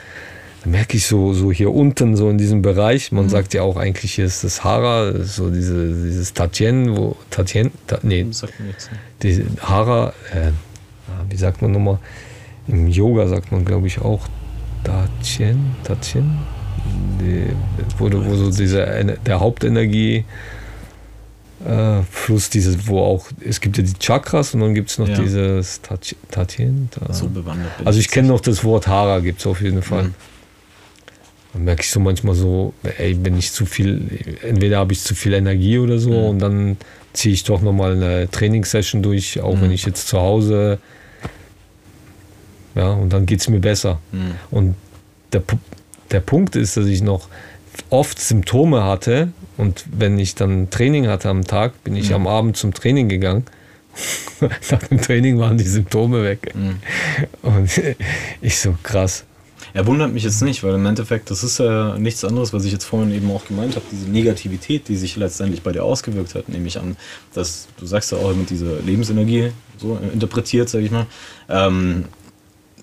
Da merke ich so, so hier unten, so in diesem Bereich, man mhm. sagt ja auch eigentlich, hier ist das Hara, so diese, dieses Tatien, wo, Tatien, ta, nee, die Hara, äh, wie sagt man nochmal, im Yoga sagt man glaube ich auch Tatien, Tatien, die, wo, wo so diese, der Hauptenergie, äh, Fluss, dieses, wo auch, es gibt ja die Chakras und dann gibt es noch ja. dieses Tatien. Ta, so bewandert. Also ich kenne noch das Wort Hara, gibt es auf jeden Fall. Mhm. Dann merke ich so manchmal so, ey, wenn ich zu viel, entweder habe ich zu viel Energie oder so mhm. und dann ziehe ich doch nochmal eine Trainingssession durch, auch mhm. wenn ich jetzt zu Hause, ja, und dann geht es mir besser. Mhm. Und der, der Punkt ist, dass ich noch oft Symptome hatte und wenn ich dann Training hatte am Tag, bin ich mhm. am Abend zum Training gegangen. Nach dem Training waren die Symptome weg. Mhm. Und ich so krass. Er wundert mich jetzt nicht, weil im Endeffekt, das ist ja nichts anderes, was ich jetzt vorhin eben auch gemeint habe, diese Negativität, die sich letztendlich bei dir ausgewirkt hat, nehme ich an, dass du sagst ja auch mit dieser Lebensenergie so interpretiert, sage ich mal, ähm,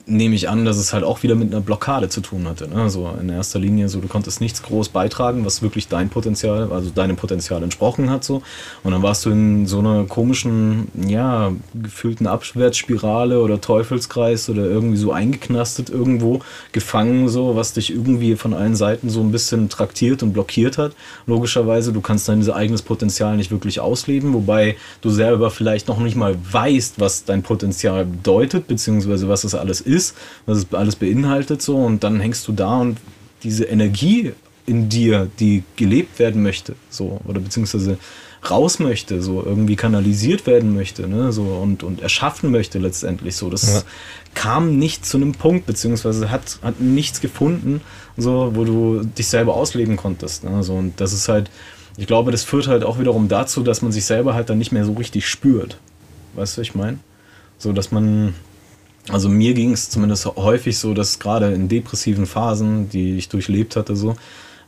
nehme ich an, dass es halt auch wieder mit einer Blockade zu tun hatte. Ne? So in erster Linie, so du konntest nichts groß beitragen, was wirklich dein Potenzial, also deinem Potenzial entsprochen hat. So. Und dann warst du in so einer komischen, ja, gefühlten Abwärtsspirale oder Teufelskreis oder irgendwie so eingeknastet irgendwo, gefangen, so, was dich irgendwie von allen Seiten so ein bisschen traktiert und blockiert hat. Logischerweise, du kannst dein eigenes Potenzial nicht wirklich ausleben, wobei du selber vielleicht noch nicht mal weißt, was dein Potenzial bedeutet, beziehungsweise was es alles ist ist, was es alles beinhaltet so und dann hängst du da und diese Energie in dir, die gelebt werden möchte, so oder beziehungsweise raus möchte, so irgendwie kanalisiert werden möchte, ne, so und, und erschaffen möchte letztendlich so. Das ja. kam nicht zu einem Punkt, beziehungsweise hat, hat nichts gefunden, so, wo du dich selber ausleben konntest. Ne, so, und das ist halt, ich glaube, das führt halt auch wiederum dazu, dass man sich selber halt dann nicht mehr so richtig spürt. Weißt du, was ich meine? So, dass man, also mir ging es zumindest häufig so, dass gerade in depressiven Phasen, die ich durchlebt hatte, so,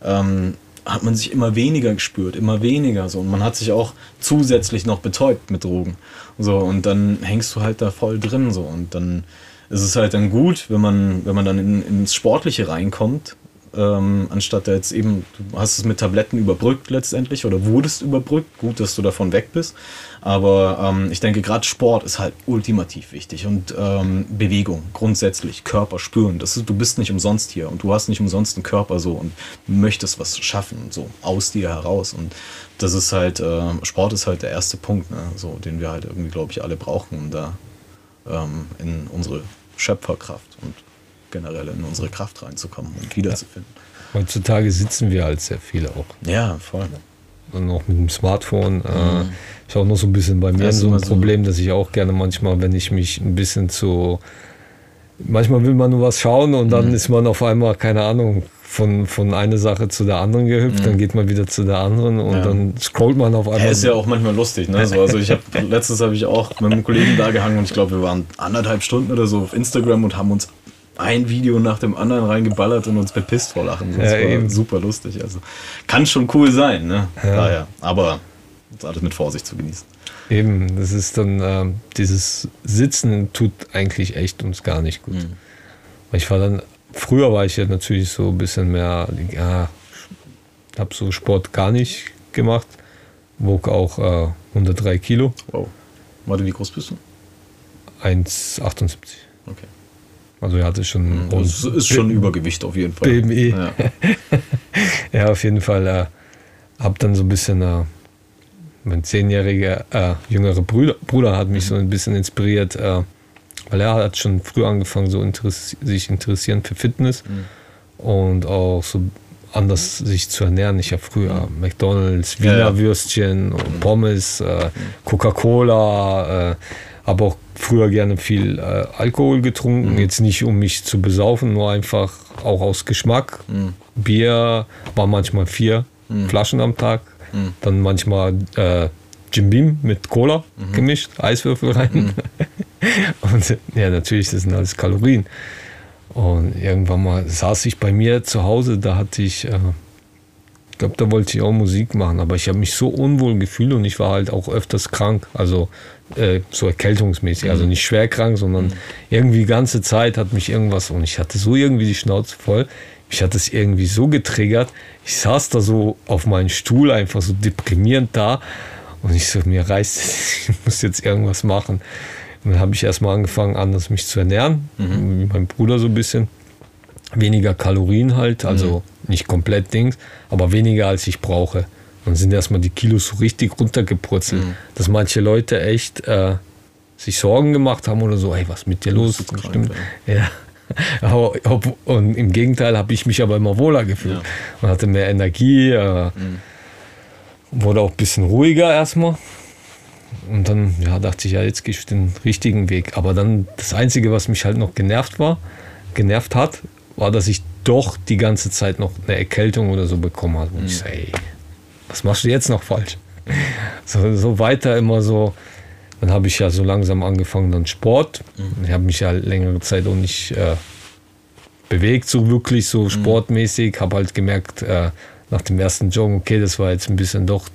ähm, hat man sich immer weniger gespürt, immer weniger so. Und man hat sich auch zusätzlich noch betäubt mit Drogen. So, und dann hängst du halt da voll drin so. Und dann ist es halt dann gut, wenn man, wenn man dann in, ins Sportliche reinkommt, ähm, anstatt da jetzt eben, du hast es mit Tabletten überbrückt letztendlich oder wurdest überbrückt. Gut, dass du davon weg bist. Aber ähm, ich denke, gerade Sport ist halt ultimativ wichtig und ähm, Bewegung grundsätzlich, Körper spüren. Das ist, du bist nicht umsonst hier und du hast nicht umsonst einen Körper so und möchtest was schaffen, so aus dir heraus. Und das ist halt, äh, Sport ist halt der erste Punkt, ne, so, den wir halt irgendwie, glaube ich, alle brauchen, um da ähm, in unsere Schöpferkraft und generell in unsere Kraft reinzukommen und wiederzufinden. Heutzutage sitzen wir halt sehr viele auch. Ja, voll. Und auch mit dem Smartphone. Äh, ist auch noch so ein bisschen bei mir Das so ein immer so. Problem, dass ich auch gerne manchmal, wenn ich mich ein bisschen zu. Manchmal will man nur was schauen und Mhm. dann ist man auf einmal, keine Ahnung, von, von einer Sache zu der anderen gehüpft, dann geht man wieder zu der anderen und Mhm. Ja. dann scrollt man auf einmal. Ja, ist ja auch manchmal lustig, ne? So, also ich habe letztens habe ich auch mit einem Kollegen da gehangen und ich glaube, wir waren anderthalb Stunden oder so auf Instagram und haben uns ein Video nach dem anderen reingeballert und uns bepisst vor Lachen. Das Ja, war eben. super lustig. Also kann schon cool sein, ne? Daher. Aber ist alles mit Vorsicht zu genießen. Eben, das ist dann, ähm, dieses Sitzen tut eigentlich echt uns gar nicht gut. Mhm. Ich war dann, früher war ich ja natürlich so ein bisschen mehr, ja, habe so Sport gar nicht gemacht, wog auch äh, 103 Kilo, Wow. Warte, wie groß bist du? 1,78. Okay. Also er hatte schon einen hohen Das ist schon Übergewicht auf jeden Fall. BMI. Ja. Ja, auf jeden Fall. Äh, hab dann so ein bisschen, äh, mein zehnjähriger äh, jüngerer Bruder, Bruder hat mich so ein bisschen inspiriert, äh, weil er hat schon früh angefangen, so interess sich interessieren für Fitness und auch so anders sich zu ernähren. Ich habe früher McDonalds, Wiener Ja, ja. Würstchen, und Pommes, äh, Coca-Cola, äh, habe auch früher gerne viel äh, Alkohol getrunken. Jetzt nicht, um mich zu besaufen, nur einfach auch aus Geschmack. Bier war manchmal vier Flaschen am Tag. Dann manchmal äh, Jim Beam mit Cola gemischt, Eiswürfel rein. Und ja, natürlich, das sind alles Kalorien. Und irgendwann mal saß ich bei mir zu Hause, da hatte ich, äh, ich glaube, da wollte ich auch Musik machen, aber ich habe mich so unwohl gefühlt und ich war halt auch öfters krank, also äh, so erkältungsmäßig, also nicht schwer krank, sondern irgendwie die ganze Zeit hat mich irgendwas und ich hatte so irgendwie die Schnauze voll. Mich hat das irgendwie so getriggert. Ich saß da so auf meinem Stuhl, einfach so deprimierend da. Und ich so, mir reißt es, ich muss jetzt irgendwas machen. Und dann habe ich erstmal angefangen, anders mich zu ernähren. Wie mein Bruder so ein bisschen. Weniger Kalorien halt, also nicht komplett Dings, aber weniger als ich brauche. Dann sind erstmal die Kilos so richtig runtergepurzelt, dass manche Leute echt äh, sich Sorgen gemacht haben oder so, hey, was ist mit dir los? krank, Stimmt. Ja. Aber, ob, und im Gegenteil habe ich mich aber immer wohler gefühlt. Ja. Man hatte mehr Energie, äh, wurde auch ein bisschen ruhiger erstmal. Und dann ja, dachte ich, ja, jetzt gehe ich den richtigen Weg. Aber dann das Einzige, was mich halt noch genervt war, genervt hat, war, dass ich doch die ganze Zeit noch eine Erkältung oder so bekommen habe. Und ich so, ey, was machst du jetzt noch falsch? So, so weiter immer so. Dann habe ich ja so langsam angefangen, dann Sport. Ich habe mich ja längere Zeit auch nicht äh, bewegt, so wirklich so sportmäßig. Habe halt gemerkt, äh, nach dem ersten Joggen, okay, das war jetzt ein bisschen doch,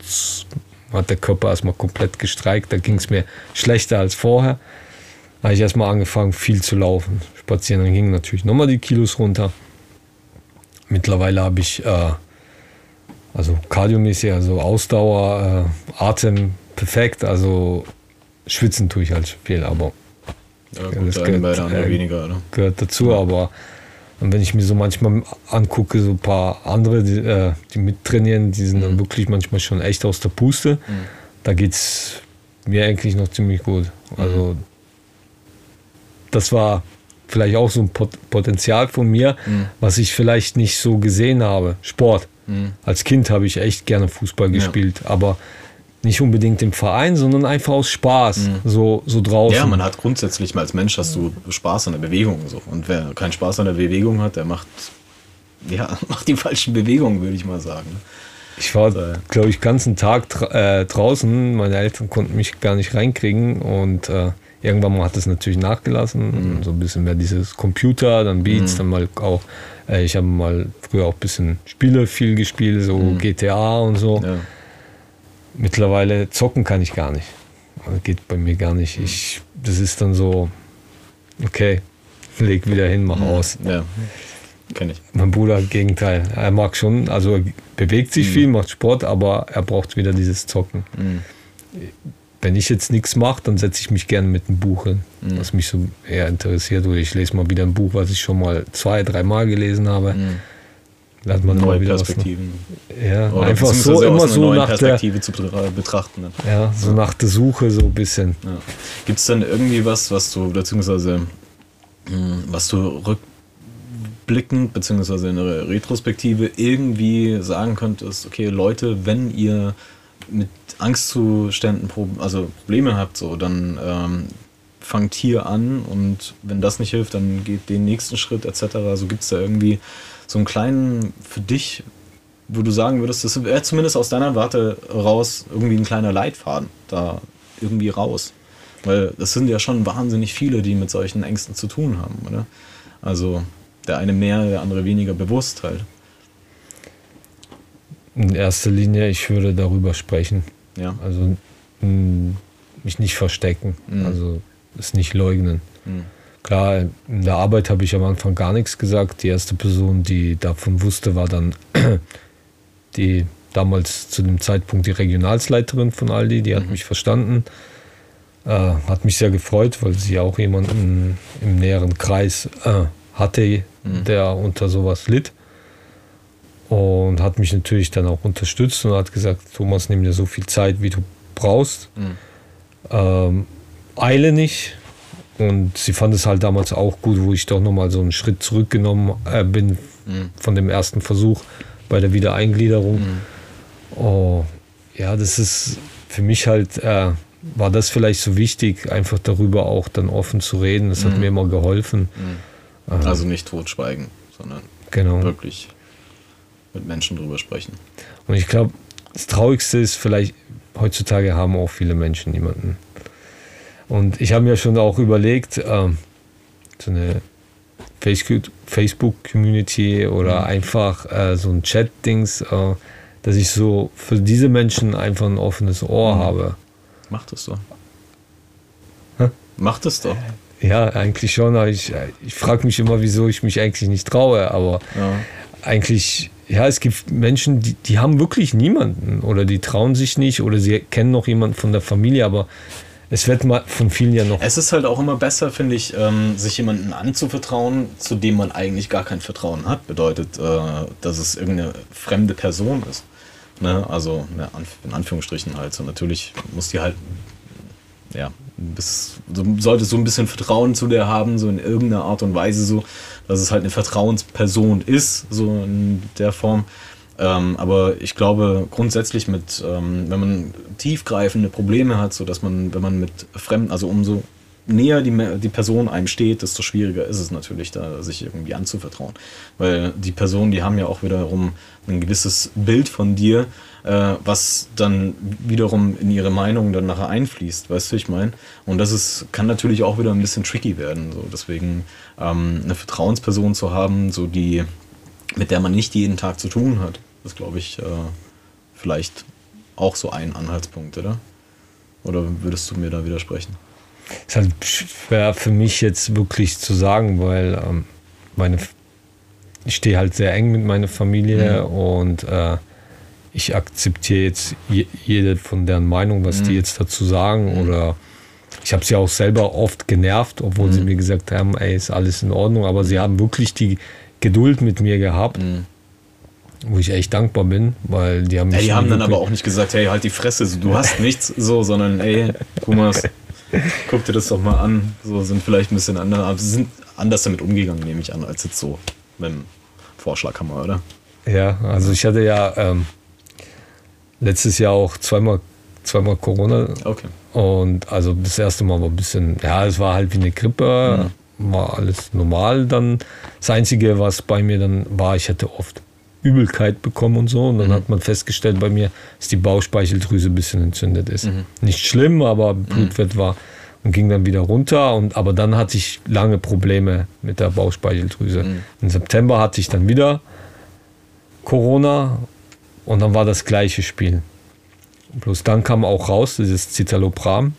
hat der Körper erstmal komplett gestreikt. Da ging es mir schlechter als vorher. Habe ich erstmal angefangen, viel zu laufen, spazieren. Dann gingen natürlich nochmal die Kilos runter. Mittlerweile habe ich, äh, also kardiomäßig, also Ausdauer, äh, Atem perfekt. Also schwitzen tue ich halt viel, aber Ja, Ja, gut, das gehört, äh, weniger, ne? gehört dazu, aber wenn ich mir so manchmal angucke, so ein paar andere, die, äh, die mittrainieren, die sind dann wirklich manchmal schon echt aus der Puste. Da geht es mir eigentlich noch ziemlich gut. Also das war vielleicht auch so ein Pot Potenzial von mir, was ich vielleicht nicht so gesehen habe. Sport. Als Kind habe ich echt gerne Fußball gespielt, aber nicht unbedingt im Verein, sondern einfach aus Spaß, so, so draußen. Ja, man hat grundsätzlich mal als Mensch hast du Spaß an der Bewegung so. Und wer keinen Spaß an der Bewegung hat, der macht ja macht die falschen Bewegungen, würde ich mal sagen. Ich war, glaube ich, ganzen Tag äh, draußen. Meine Eltern konnten mich gar nicht reinkriegen und äh, irgendwann mal hat es natürlich nachgelassen. So ein bisschen mehr dieses Computer, dann Beats, dann mal auch. Äh, ich habe mal früher auch ein bisschen Spiele viel gespielt, so GTA und so. Ja. Mittlerweile zocken kann ich gar nicht. Also geht bei mir gar nicht. Ich, das ist dann so, okay, leg wieder hin, mach aus. ja. Kenn ich. Mein Bruder, Gegenteil. Er mag schon, also er bewegt sich Mhm. viel, macht Sport, aber er braucht wieder dieses Zocken. Mhm. Wenn ich jetzt nichts mache, dann setze ich mich gerne mit einem Buch hin, Mhm. was mich so eher interessiert. Oder ich lese mal wieder ein Buch, was ich schon mal zwei, dreimal gelesen habe. Mhm. Hat man Neue wieder Perspektiven. was. Ja, Oder einfach so immer so nach der, Perspektive zu betra- betrachten. Ne? ja, so nach der Suche so ein bisschen. Ja. Gibt es denn irgendwie was, was du, beziehungsweise mh, was du rückblickend, beziehungsweise in der Retrospektive irgendwie sagen könntest, okay, Leute, wenn ihr mit Angstzuständen also Probleme habt, so, dann ähm, fangt hier an und wenn das nicht hilft, dann geht den nächsten Schritt etc. Also gibt es da irgendwie so einen kleinen für dich, wo du sagen würdest, das wäre zumindest aus deiner Warte raus irgendwie ein kleiner Leitfaden da irgendwie raus. Weil das sind ja schon wahnsinnig viele, die mit solchen Ängsten zu tun haben, oder? Also der eine mehr, der andere weniger bewusst halt. In erster Linie, ich würde darüber sprechen. Ja. Also mh, mich nicht verstecken, Mhm. also es nicht leugnen. Mhm. Klar, in der Arbeit habe ich am Anfang gar nichts gesagt. Die erste Person, die davon wusste, war dann die damals zu dem Zeitpunkt die Regionalsleiterin von Aldi. Die hat Mhm. mich verstanden. Äh, hat mich sehr gefreut, weil sie auch jemanden im näheren Kreis äh, hatte, Mhm. der unter sowas litt. Und hat mich natürlich dann auch unterstützt und hat gesagt, Thomas, nimm dir so viel Zeit, wie du brauchst. Mhm. Ähm, eile nicht. Und sie fand es halt damals auch gut, wo ich doch nochmal so einen Schritt zurückgenommen äh, bin Mhm. von dem ersten Versuch bei der Wiedereingliederung. Mhm. Oh, ja, das ist für mich halt, äh, war das vielleicht so wichtig, einfach darüber auch dann offen zu reden. Das hat Mhm. mir immer geholfen. Mhm. Ähm, Also nicht totschweigen, sondern genau. wirklich mit Menschen drüber sprechen. Und ich glaube, das Traurigste ist vielleicht, heutzutage haben auch viele Menschen niemanden. Und ich habe mir schon auch überlegt, ähm, so eine Facebook- Facebook-Community oder Mhm. einfach äh, so ein Chat-Dings, äh, dass ich so für diese Menschen einfach ein offenes Ohr Mhm. habe. Mach das doch. Hä? Mach das doch. Ja, eigentlich schon. aber Ich, ich frage mich immer, wieso ich mich eigentlich nicht traue, aber Ja. eigentlich, ja, es gibt Menschen, die, die haben wirklich niemanden oder die trauen sich nicht oder sie kennen noch jemanden von der Familie, aber es wird mal von vielen ja noch. Es ist halt auch immer besser, finde ich, ähm, sich jemandem anzuvertrauen, zu dem man eigentlich gar kein Vertrauen hat. Bedeutet, äh, dass es irgendeine fremde Person ist. Ne? Also ne, in Anführungsstrichen halt. So natürlich muss die halt, ja, bis, so, sollte so ein bisschen Vertrauen zu der haben, so in irgendeiner Art und Weise, so, dass es halt eine Vertrauensperson ist, so in der Form. Ähm, aber ich glaube grundsätzlich mit, ähm, wenn man tiefgreifende Probleme hat, so dass man, wenn man mit Fremden, also umso näher die, die Person einem steht, desto schwieriger ist es natürlich, da sich irgendwie anzuvertrauen. Weil die Personen, die haben ja auch wiederum ein gewisses Bild von dir, äh, was dann wiederum in ihre Meinung dann nachher einfließt, weißt du, ich meine? Und das ist, kann natürlich auch wieder ein bisschen tricky werden. So. Deswegen ähm, eine Vertrauensperson zu haben, so die, mit der man nicht jeden Tag zu tun hat, ist, glaube ich, äh, vielleicht auch so ein Anhaltspunkt, oder? Oder würdest du mir da widersprechen? Ist halt schwer für mich jetzt wirklich zu sagen, weil ähm, meine, ich stehe halt sehr eng mit meiner Familie Mhm. und äh, ich akzeptiere jetzt je, jede von deren Meinung, was die Mhm. jetzt dazu sagen. Oder ich habe sie auch selber oft genervt, obwohl sie Mhm. mir gesagt haben, ey, ist alles in Ordnung. Aber sie haben wirklich die Geduld mit mir gehabt, Mhm. wo ich echt dankbar bin, weil die haben Ja, mich die haben dann aber auch nicht gesagt, hey, halt die Fresse, so, du hast nichts, so, sondern ey, Thomas, guck dir das doch mal an. So sind vielleicht ein bisschen anders, aber sie sind anders damit umgegangen, nehme ich an, als jetzt so mit dem Vorschlaghammer, oder? Ja, also ich hatte ja ähm, letztes Jahr auch zweimal, zweimal Corona Okay. und also das erste Mal war ein bisschen, ja, es war halt wie eine Grippe, war alles normal dann. Das Einzige, was bei mir dann war, ich hatte oft Übelkeit bekommen und so und dann Mhm. hat man festgestellt bei mir, dass die Bauchspeicheldrüse ein bisschen entzündet ist. Mhm. Nicht schlimm, aber Blutwert war und ging dann wieder runter und aber dann hatte ich lange Probleme mit der Bauchspeicheldrüse. Mhm. Im September hatte ich dann wieder Corona und dann war das gleiche Spiel. Bloß dann kam auch raus, dieses Citalopram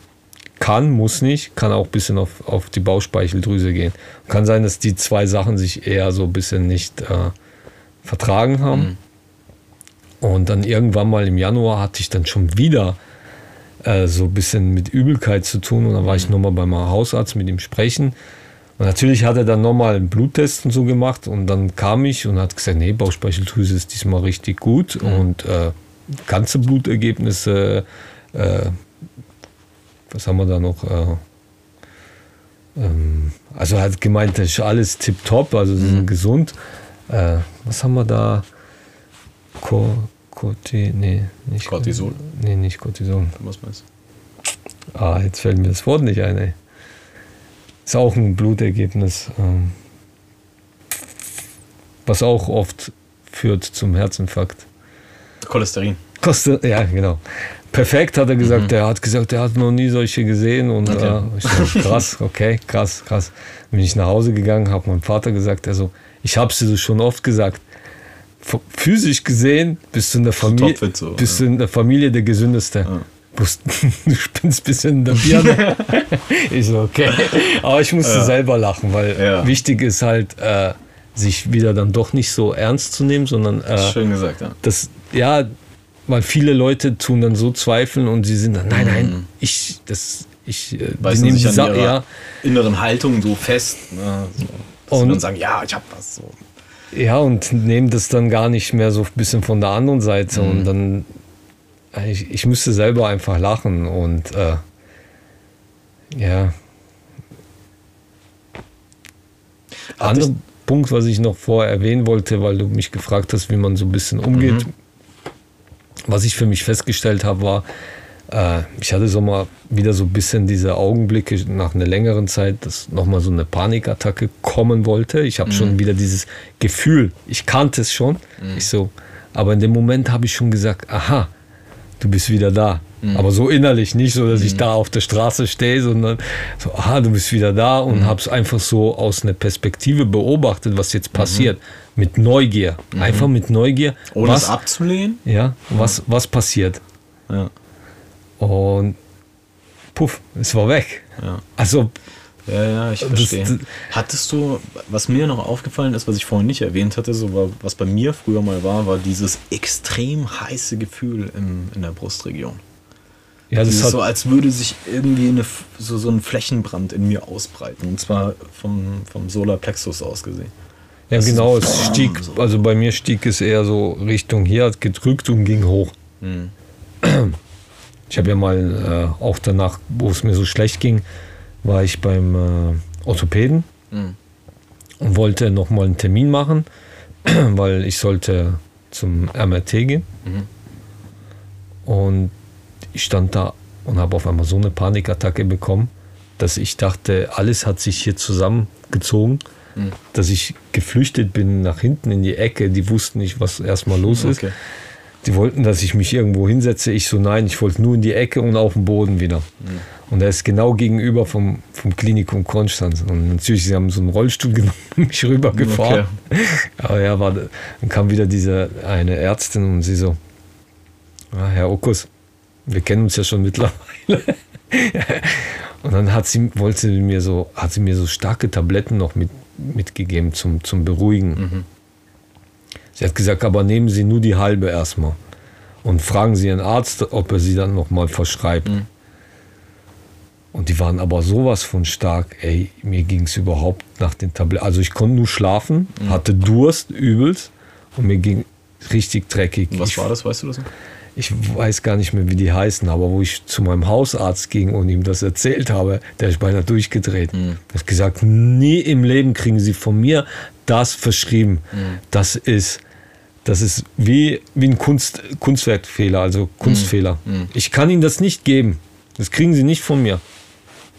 kann, muss nicht, kann auch ein bisschen auf, auf die Bauchspeicheldrüse gehen. Kann sein, dass die zwei Sachen sich eher so ein bisschen nicht äh, vertragen haben. Mhm. Und dann irgendwann mal im Januar hatte ich dann schon wieder äh, so ein bisschen mit Übelkeit zu tun. Und dann war ich mhm. nochmal beim Hausarzt mit ihm sprechen. Und natürlich hat er dann nochmal einen Bluttest und so gemacht. Und dann kam ich und hat gesagt, nee, Bauchspeicheldrüse ist diesmal richtig gut. Mhm. Und äh, ganze Blutergebnisse, äh, was haben wir da noch? Äh, ähm, also hat gemeint, das ist alles tipptopp, also sie sind mhm. gesund. Was haben wir da? Co Corti, nee, nicht Cortisol. Nee, nicht Cortisol. Was meinst du? Ah, jetzt fällt mir das Wort nicht ein, ey. Ist auch ein Blutergebnis, ähm, was auch oft führt zum Herzinfarkt. Cholesterin. Kostet, ja, genau. Perfekt, hat er gesagt. Mhm. Er hat gesagt, er hat noch nie solche gesehen. Und okay. äh, ich dachte, krass, okay, krass, krass. Bin ich nach Hause gegangen, habe meinem Vater gesagt, also, ich habe es dir schon oft gesagt. Physisch gesehen bist du in der Familie, so, bist ja. du in der Familie der gesündeste. Ja. Du spinnst ein bisschen in der Birne. ich so, okay. Aber ich musste ja. selber lachen, weil wichtig ist halt, äh, sich wieder dann doch nicht so ernst zu nehmen, sondern äh, schön gesagt, ja. Das, ja, weil viele Leute tun dann so zweifeln und sie sind dann, nein, nein, mhm. ich, das, ich, äh, Weißt nehmen die Sache, ja. inneren Haltung so fest, ne? so, und dann sagen, ja, ich hab was so. Ja, und nehmen das dann gar nicht mehr so ein bisschen von der anderen Seite mhm. und dann, ich, ich müsste selber einfach lachen und äh, ja. Andere, Punkt, was ich noch vorher erwähnen wollte, weil du mich gefragt hast, wie man so ein bisschen umgeht. Mhm. Was ich für mich festgestellt habe, war, ich hatte so mal wieder so ein bisschen diese Augenblicke nach einer längeren Zeit, dass nochmal so eine Panikattacke kommen wollte. Ich habe mhm. schon wieder dieses Gefühl, ich kannte es schon. Mhm. Ich so, aber in dem Moment habe ich schon gesagt, aha, du bist wieder da. Mhm. Aber so innerlich, nicht so, dass ich mhm. da auf der Straße stehe, sondern so, aha, du bist wieder da und mhm. habe es einfach so aus einer Perspektive beobachtet, was jetzt passiert. Mhm. Mit Neugier. Einfach mit Neugier. Ohne was, es abzulehnen? Ja, was, was passiert. Ja. Und puff, es war weg. Ja. Also ja, ja, ich verstehe. Das, Hattest du, was mir noch aufgefallen ist, was ich vorhin nicht erwähnt hatte, so was bei mir früher mal war, war dieses extrem heiße Gefühl im, in der Brustregion. Ja, das ist so, als würde sich irgendwie eine, so, so ein Flächenbrand in mir ausbreiten. Und zwar vom, vom Solarplexus aus gesehen. Ja, das genau. Es stieg, so. also bei mir stieg es eher so Richtung hier, hat gedrückt und ging hoch. Hm. Ich habe ja mal äh, auch danach, wo es mir so schlecht ging, war ich beim äh, Orthopäden hm. und wollte nochmal einen Termin machen, weil ich sollte zum MRT gehen. Mhm. Und ich stand da und habe auf einmal so eine Panikattacke bekommen, dass ich dachte, alles hat sich hier zusammengezogen, mhm. dass ich geflüchtet bin nach hinten in die Ecke. Die wussten nicht, was erstmal los ist. Die wollten, dass ich mich irgendwo hinsetze. Ich so, nein, ich wollte nur in die Ecke und auf den Boden wieder. Mhm. Und er ist genau gegenüber vom, vom Klinikum Konstanz. Und natürlich, sie haben so einen Rollstuhl genommen und mich rübergefahren. Okay. Aber ja, war, dann kam wieder diese eine Ärztin und sie so, ah, Herr Okus, wir kennen uns ja schon mittlerweile. und dann hat sie, wollte sie mir so, hat sie mir so starke Tabletten noch mit, mitgegeben zum, zum Beruhigen. Mhm. Sie hat gesagt, aber nehmen Sie nur die halbe erstmal. Und fragen Sie Ihren Arzt, ob er sie dann nochmal verschreibt. Mhm. Und die waren aber sowas von stark. Ey, mir ging es überhaupt nach den Tabletten. Also ich konnte nur schlafen, mhm. hatte Durst übelst und mir ging richtig dreckig. Was ich, war das, weißt du das? Ich weiß gar nicht mehr, wie die heißen, aber wo ich zu meinem Hausarzt ging und ihm das erzählt habe, der ist beinahe durchgedreht. Mhm. Er hat gesagt, nie im Leben kriegen Sie von mir das verschrieben. Mhm. Das ist, das ist wie, wie ein Kunst, Kunstwerkfehler, also Kunstfehler. Mhm. mhm. Ich kann Ihnen das nicht geben. Das kriegen Sie nicht von mir.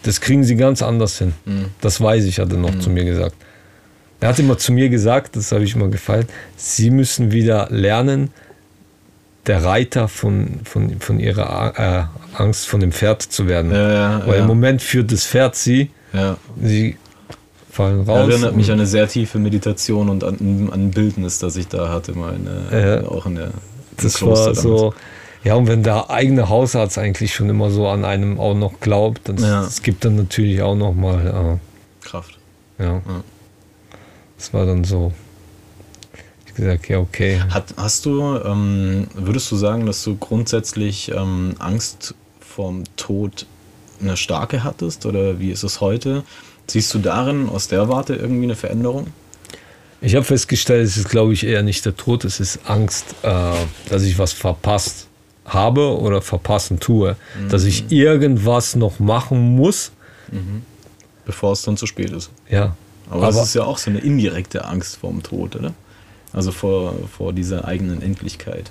Das kriegen Sie ganz anders hin. Mhm. Das weiß ich, hat er noch mhm. zu mir gesagt. Er hat immer zu mir gesagt, das habe ich immer gefallen, Sie müssen wieder lernen, der Reiter von, von, von ihrer äh, Angst, von dem Pferd zu werden. Ja, ja, Weil ja. im Moment führt das Pferd sie, sie fallen raus. Erinnert mich an eine sehr tiefe Meditation und an, an ein Bildnis, das ich da hatte, mal in, äh, auch in der Das war so, Ja, und wenn der eigene Hausarzt eigentlich schon immer so an einem auch noch glaubt, dann Ja. es gibt dann natürlich auch noch mal, Kraft. äh, ja. Das war dann so. Gesagt, ja, okay. Hat, hast du, ähm, würdest du sagen, dass du grundsätzlich ähm, Angst vorm Tod eine starke hattest oder wie ist es heute? Siehst du darin aus der Warte irgendwie eine Veränderung? Ich habe festgestellt, es ist, glaube ich, eher nicht der Tod, es ist Angst, äh, dass ich was verpasst habe oder verpassen tue. Dass ich irgendwas noch machen muss. Bevor es dann zu spät ist. Ja. Aber, das ist ja auch so eine indirekte Angst vorm Tod, oder? Also vor, vor dieser eigenen Endlichkeit.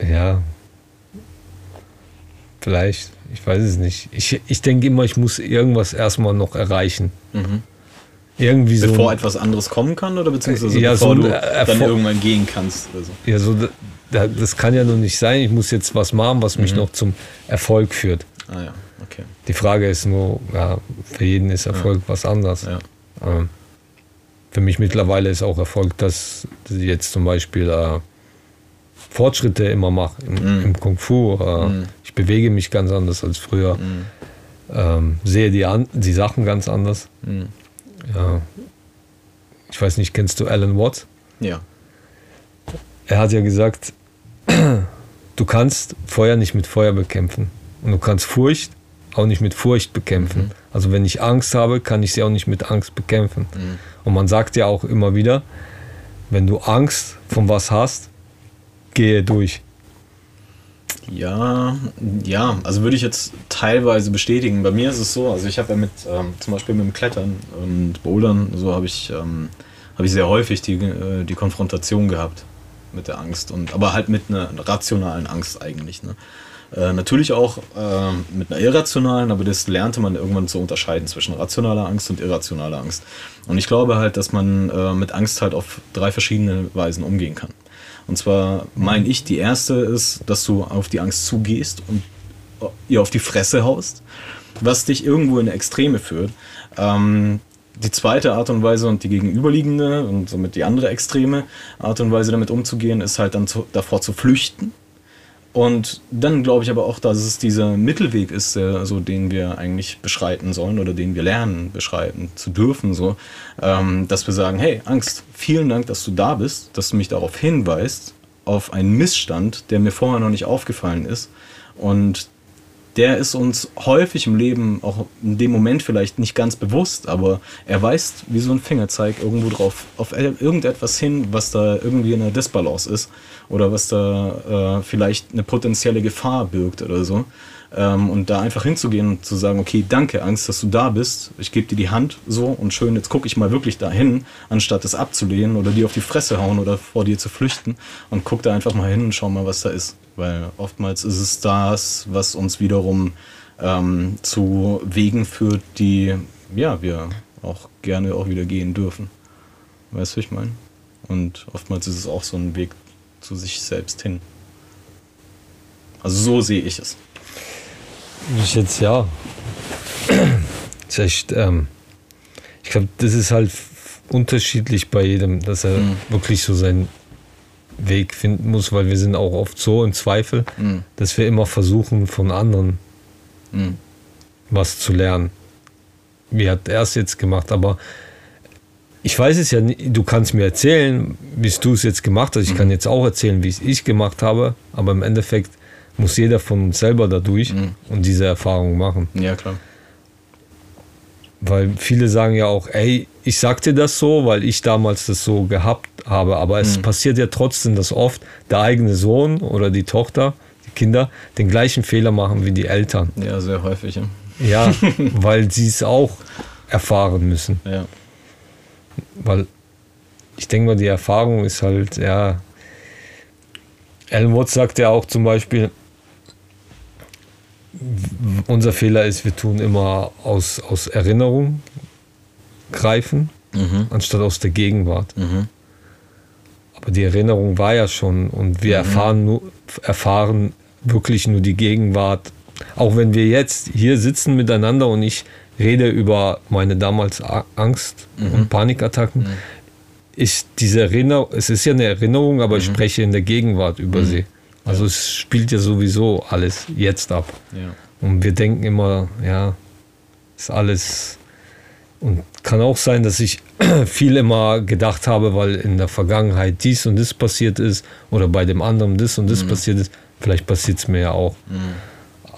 Ja. Vielleicht, ich weiß es nicht. Ich, ich denke immer, ich muss irgendwas erstmal noch erreichen. Irgendwie so. Bevor etwas anderes kommen kann oder beziehungsweise Ja, bevor so du Erfolg- dann irgendwann gehen kannst? Oder so. ja, so, da- das kann ja noch nicht sein. Ich muss jetzt was machen, was mich noch zum Erfolg führt. Ah ja, okay. Die Frage ist nur, ja, für jeden ist Erfolg was anderes. Ja. Ähm, für mich mittlerweile ist auch Erfolg, dass, ich jetzt zum Beispiel äh, Fortschritte immer mache im, Mhm. im Kung Fu. Äh, Ich bewege mich ganz anders als früher. Ähm, sehe die, an, die Sachen ganz anders. Mhm. Ja. Ich weiß nicht, kennst du Alan Watts? Ja. Er hat ja gesagt, du kannst Feuer nicht mit Feuer bekämpfen. Und du kannst Furcht auch nicht mit Furcht bekämpfen. Also wenn ich Angst habe, kann ich sie auch nicht mit Angst bekämpfen. Und man sagt ja auch immer wieder, wenn du Angst von was hast, gehe durch. Ja, ja, also würde ich jetzt teilweise bestätigen. Bei mir ist es so, also ich habe ja mit, ähm, zum Beispiel mit dem Klettern und Bouldern, so habe ich, ähm, habe ich sehr häufig die, äh, die Konfrontation gehabt mit der Angst. Und, aber halt mit einer rationalen Angst eigentlich. Ne? Äh, natürlich auch ähm, mit einer irrationalen, aber das lernte man irgendwann zu unterscheiden zwischen rationaler Angst und irrationaler Angst. Und ich glaube halt, dass man äh, mit Angst halt auf drei verschiedene Weisen umgehen kann. Und zwar meine ich, die erste ist, dass du auf die Angst zugehst und ihr auf die Fresse haust, was dich irgendwo in Extreme führt. Ähm, die zweite Art und Weise und die gegenüberliegende und somit die andere extreme Art und Weise damit umzugehen, ist halt dann zu, davor zu flüchten. Und dann glaube ich aber auch, dass es dieser Mittelweg ist, der, so, den wir eigentlich beschreiten sollen oder den wir lernen, beschreiten zu dürfen, so, ähm, dass wir sagen, hey, Angst, vielen Dank, dass du da bist, dass du mich darauf hinweist, auf einen Missstand, der mir vorher noch nicht aufgefallen ist. Und der ist uns häufig im Leben, auch in dem Moment vielleicht nicht ganz bewusst, aber er weist wie so ein Fingerzeig irgendwo drauf, auf irgendetwas hin, was da irgendwie in einer Disbalance ist oder was da äh, vielleicht eine potenzielle Gefahr birgt oder so. Ähm, und da einfach hinzugehen und zu sagen, okay, danke Angst, dass du da bist, ich gebe dir die Hand so und schön, jetzt gucke ich mal wirklich dahin, anstatt es abzulehnen oder dir auf die Fresse hauen oder vor dir zu flüchten und guck da einfach mal hin und schau mal, was da ist. Weil oftmals ist es das, was uns wiederum ähm, zu Wegen führt, die ja, wir auch gerne auch wieder gehen dürfen. Weißt du, ich meine? Und oftmals ist es auch so ein Weg zu sich selbst hin. Also so sehe ich es. Ich jetzt ja. Ist echt, ähm, ich glaube, das ist halt unterschiedlich bei jedem, dass er Mhm. wirklich so seinen Weg finden muss, weil wir sind auch oft so im Zweifel, Mhm. dass wir immer versuchen, von anderen Mhm. was zu lernen. Wie hat er es jetzt gemacht? Aber ich weiß es ja nicht. Du kannst mir erzählen, wie du es jetzt gemacht hast. Ich kann jetzt auch erzählen, wie es ich gemacht habe. Aber im Endeffekt muss jeder von uns selber dadurch Mhm. und diese Erfahrung machen. Ja, klar. Weil viele sagen ja auch, ey, ich sag dir das so, weil ich damals das so gehabt habe. Aber es passiert ja trotzdem, dass oft der eigene Sohn oder die Tochter, die Kinder, den gleichen Fehler machen wie die Eltern. Ja, sehr häufig. Ja. Ja, weil sie es auch erfahren müssen. ja. Weil ich denke mal, die Erfahrung ist halt, ja. Alan Watts sagt ja auch zum Beispiel, unser Fehler ist, wir tun immer aus, aus Erinnerung greifen, Mhm. anstatt aus der Gegenwart. Mhm. Aber die Erinnerung war ja schon und wir erfahren, nur, erfahren wirklich nur die Gegenwart. Auch wenn wir jetzt hier sitzen miteinander und ich rede über meine damals Angst und Panikattacken, ist diese Erinnerung, es ist ja eine Erinnerung, aber ich spreche in der Gegenwart über sie. Also es spielt ja sowieso alles jetzt ab. Ja. Und wir denken immer, ja, ist alles. Und kann auch sein, dass ich viel immer gedacht habe, weil in der Vergangenheit dies und das passiert ist oder bei dem anderen das und das passiert ist. Vielleicht passiert es mir ja auch.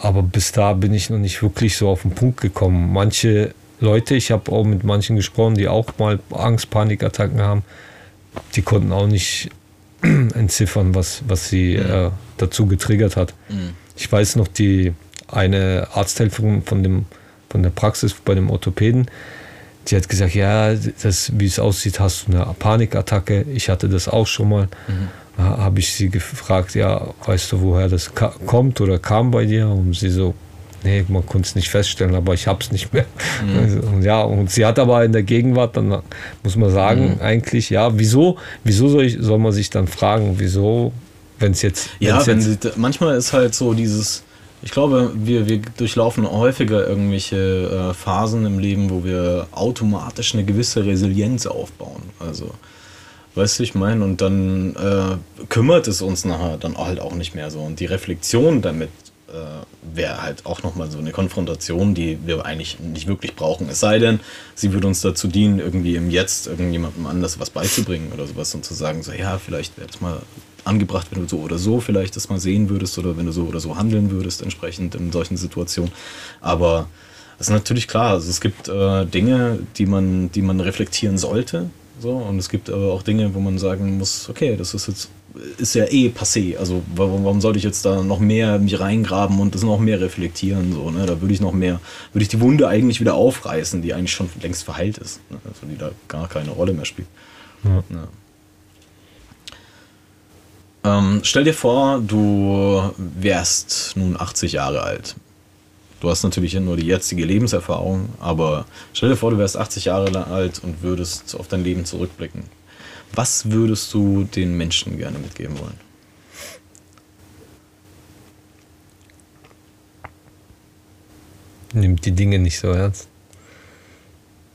Aber bis da bin ich noch nicht wirklich so auf den Punkt gekommen. Manche Leute, ich habe auch mit manchen gesprochen, die auch mal Angst, Panikattacken haben, die konnten auch nicht entziffern, was, was sie äh, dazu getriggert hat. Ich weiß noch, die eine Arzthelferin von, dem, von der Praxis bei dem Orthopäden, die hat gesagt, ja, das, wie es aussieht, hast du eine Panikattacke. Ich hatte das auch schon mal. Da habe ich sie gefragt, ja, weißt du, woher das kommt oder kam bei dir? Und sie so, nee, man konnte es nicht feststellen, aber ich habe es nicht mehr. Also, und ja, und sie hat aber in der Gegenwart, dann muss man sagen, eigentlich, ja, wieso, wieso soll, ich, soll man sich dann fragen, wieso, wenn es jetzt, Ja, wenn jetzt sie, manchmal ist halt so dieses, ich glaube, wir, wir durchlaufen häufiger irgendwelche äh, Phasen im Leben, wo wir automatisch eine gewisse Resilienz aufbauen. Also, weißt du, ich meine, und dann äh, kümmert es uns nachher dann halt auch nicht mehr so. Und die Reflexion damit äh, wäre halt auch nochmal so eine Konfrontation, die wir eigentlich nicht wirklich brauchen. Es sei denn, sie würde uns dazu dienen, irgendwie im Jetzt irgendjemandem anders was beizubringen oder sowas und zu sagen, so ja, vielleicht wäre das mal angebracht, wenn du so oder so vielleicht das mal sehen würdest oder wenn du so oder so handeln würdest entsprechend in solchen Situationen. Aber es ist natürlich klar, also es gibt äh, Dinge, die man, die man reflektieren sollte. So, und es gibt aber auch Dinge, wo man sagen muss, okay, das ist jetzt ist ja eh passé. Also warum, warum sollte ich jetzt da noch mehr mich reingraben und das noch mehr reflektieren? So, ne? Da würde ich noch mehr, würde ich die Wunde eigentlich wieder aufreißen, die eigentlich schon längst verheilt ist. Ne? Also die da gar keine Rolle mehr spielt. Ja. Ja. Ähm, stell dir vor, du wärst nun 80 Jahre alt. Du hast natürlich nur die jetzige Lebenserfahrung, aber stell dir vor, du wärst 80 Jahre alt und würdest auf dein Leben zurückblicken. Was würdest du den Menschen gerne mitgeben wollen? nimmt die Dinge nicht so ernst.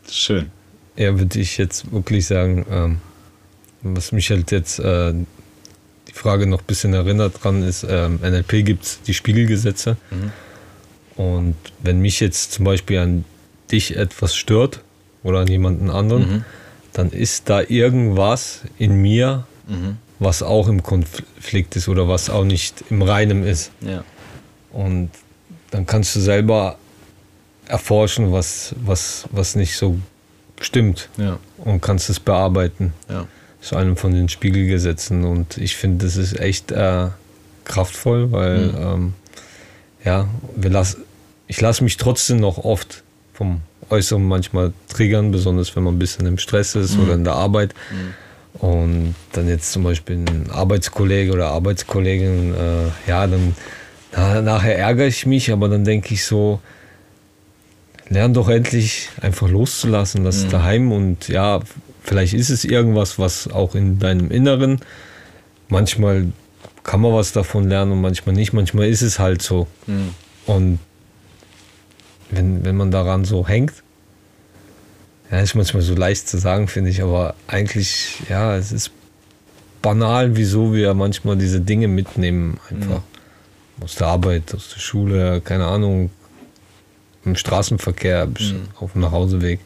Schön. Ja, würde ich jetzt wirklich sagen, ähm, was mich halt jetzt äh, die Frage noch ein bisschen erinnert dran ist, ähm, NLP gibt es die Spiegelgesetze. Und wenn mich jetzt zum Beispiel an dich etwas stört oder an jemanden anderen, Mhm. Dann ist da irgendwas in mir, Mhm. was auch im Konflikt ist oder was auch nicht im Reinen ist. Ja. Und dann kannst du selber erforschen, was, was, was nicht so stimmt Ja. und kannst es bearbeiten. Ja. Das ist einem von den Spiegelgesetzen. Und ich finde, das ist echt äh, kraftvoll, weil Mhm. ähm, ja, wir lass, ich lasse mich trotzdem noch oft vom Äußeren manchmal triggern, besonders wenn man ein bisschen im Stress ist Mhm. oder in der Arbeit. Und dann jetzt zum Beispiel ein Arbeitskollege oder Arbeitskollegin, äh, ja, dann na, nachher ärgere ich mich, aber dann denke ich so, lern doch endlich einfach loszulassen, das Mhm. daheim und ja, vielleicht ist es irgendwas, was auch in deinem Inneren, manchmal kann man was davon lernen und manchmal nicht, manchmal ist es halt so. Mhm. Und wenn, wenn man daran so hängt, ja, ist manchmal so leicht zu sagen, finde ich, aber eigentlich, ja, es ist banal, wieso wir manchmal diese Dinge mitnehmen, einfach. Aus der Arbeit, aus der Schule, keine Ahnung, im Straßenverkehr, Mhm. auf dem Nachhauseweg.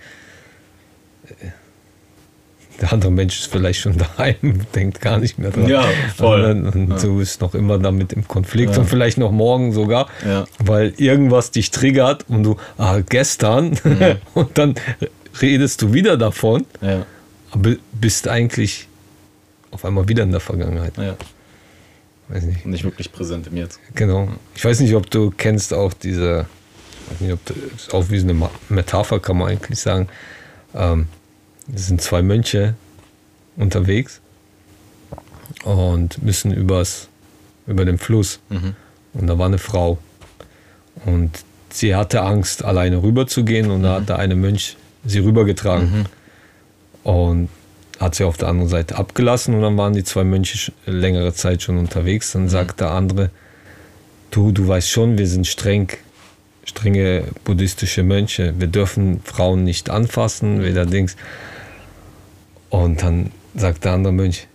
Der andere Mensch ist vielleicht schon daheim, denkt gar nicht mehr dran. Ja, voll. Und, dann- und Ja. du bist noch immer damit im Konflikt Ja. und vielleicht noch morgen sogar, Ja. weil irgendwas dich triggert und du, ah, gestern, Mhm. und dann redest du wieder davon, aber bist eigentlich auf einmal wieder in der Vergangenheit. ja. Weiß nicht. Nicht wirklich präsent im Jetzt. Genau. Ich weiß nicht, ob du kennst auch diese, weiß nicht, ob das ist auch wie so eine Metapher kann man eigentlich sagen. Ähm, es sind zwei Mönche unterwegs und müssen übers, über den Fluss. Mhm. Und da war eine Frau. Und sie hatte Angst, alleine rüber zu gehen. Und da hat der eine Mönch sie rübergetragen. Und hat sie auf der anderen Seite abgelassen. Und dann waren die zwei Mönche längere Zeit schon unterwegs. Dann sagt der andere, du, du weißt schon, wir sind streng, strenge buddhistische Mönche. Wir dürfen Frauen nicht anfassen, weder Dings. Und dann sagt der andere Mönch,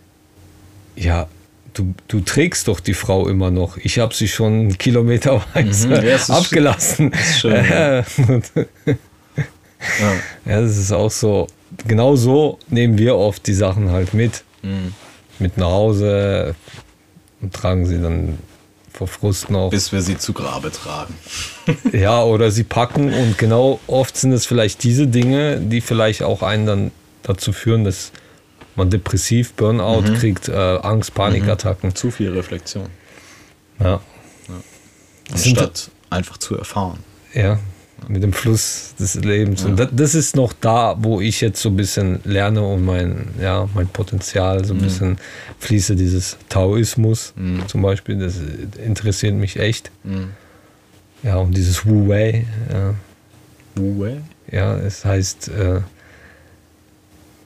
ja, du, du trägst doch die Frau immer noch. Ich habe sie schon kilometerweise Mhm, ja, abgelassen. Schön. ja. Ja. Ja, das ist auch so. Genau so nehmen wir oft die Sachen halt mit. Mhm. Mit nach Hause und tragen sie dann vor Frust noch. Bis wir sie zu Grabe tragen. Ja, oder sie packen und genau oft sind es vielleicht diese Dinge, die vielleicht auch einen dann dazu führen, dass man depressiv, Burnout Mhm. kriegt, äh, Angst, Panikattacken. Zu viel Reflexion. Ja. Sind- Anstatt einfach zu erfahren. ja, mit dem Fluss des Lebens. Und das, das ist noch da, wo ich jetzt so ein bisschen lerne und mein, ja, mein Potenzial so ein bisschen fließe, dieses Taoismus Mhm. zum Beispiel, das interessiert mich echt. Mhm. Ja, und dieses Wu Wei, ja, Wu Wei? ja, es heißt äh,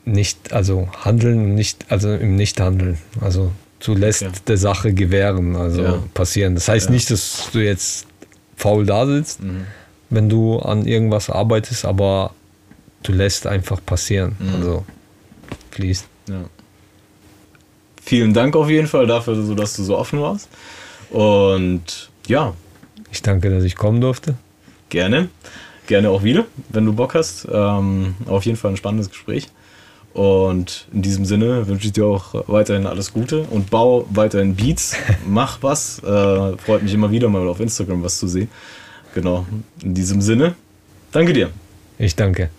nicht, also handeln, nicht, also im Nichthandeln. Also du lässt Okay. der Sache gewähren, also Ja. passieren. Das heißt Ja. nicht, dass du jetzt faul da sitzt, Mhm. wenn du an irgendwas arbeitest, aber du lässt einfach passieren. Mhm. Also fließt. Ja. Vielen Dank auf jeden Fall dafür, dass du so offen warst. Und ja, Ich danke, dass ich kommen durfte. gerne. Gerne auch wieder, wenn du Bock hast. Ähm, auf jeden Fall ein spannendes Gespräch. Und in diesem Sinne wünsche ich dir auch weiterhin alles Gute und bau weiterhin Beats. Mach was. Äh, freut mich immer wieder mal auf Instagram was zu sehen. Genau. In diesem Sinne, danke dir. Ich danke.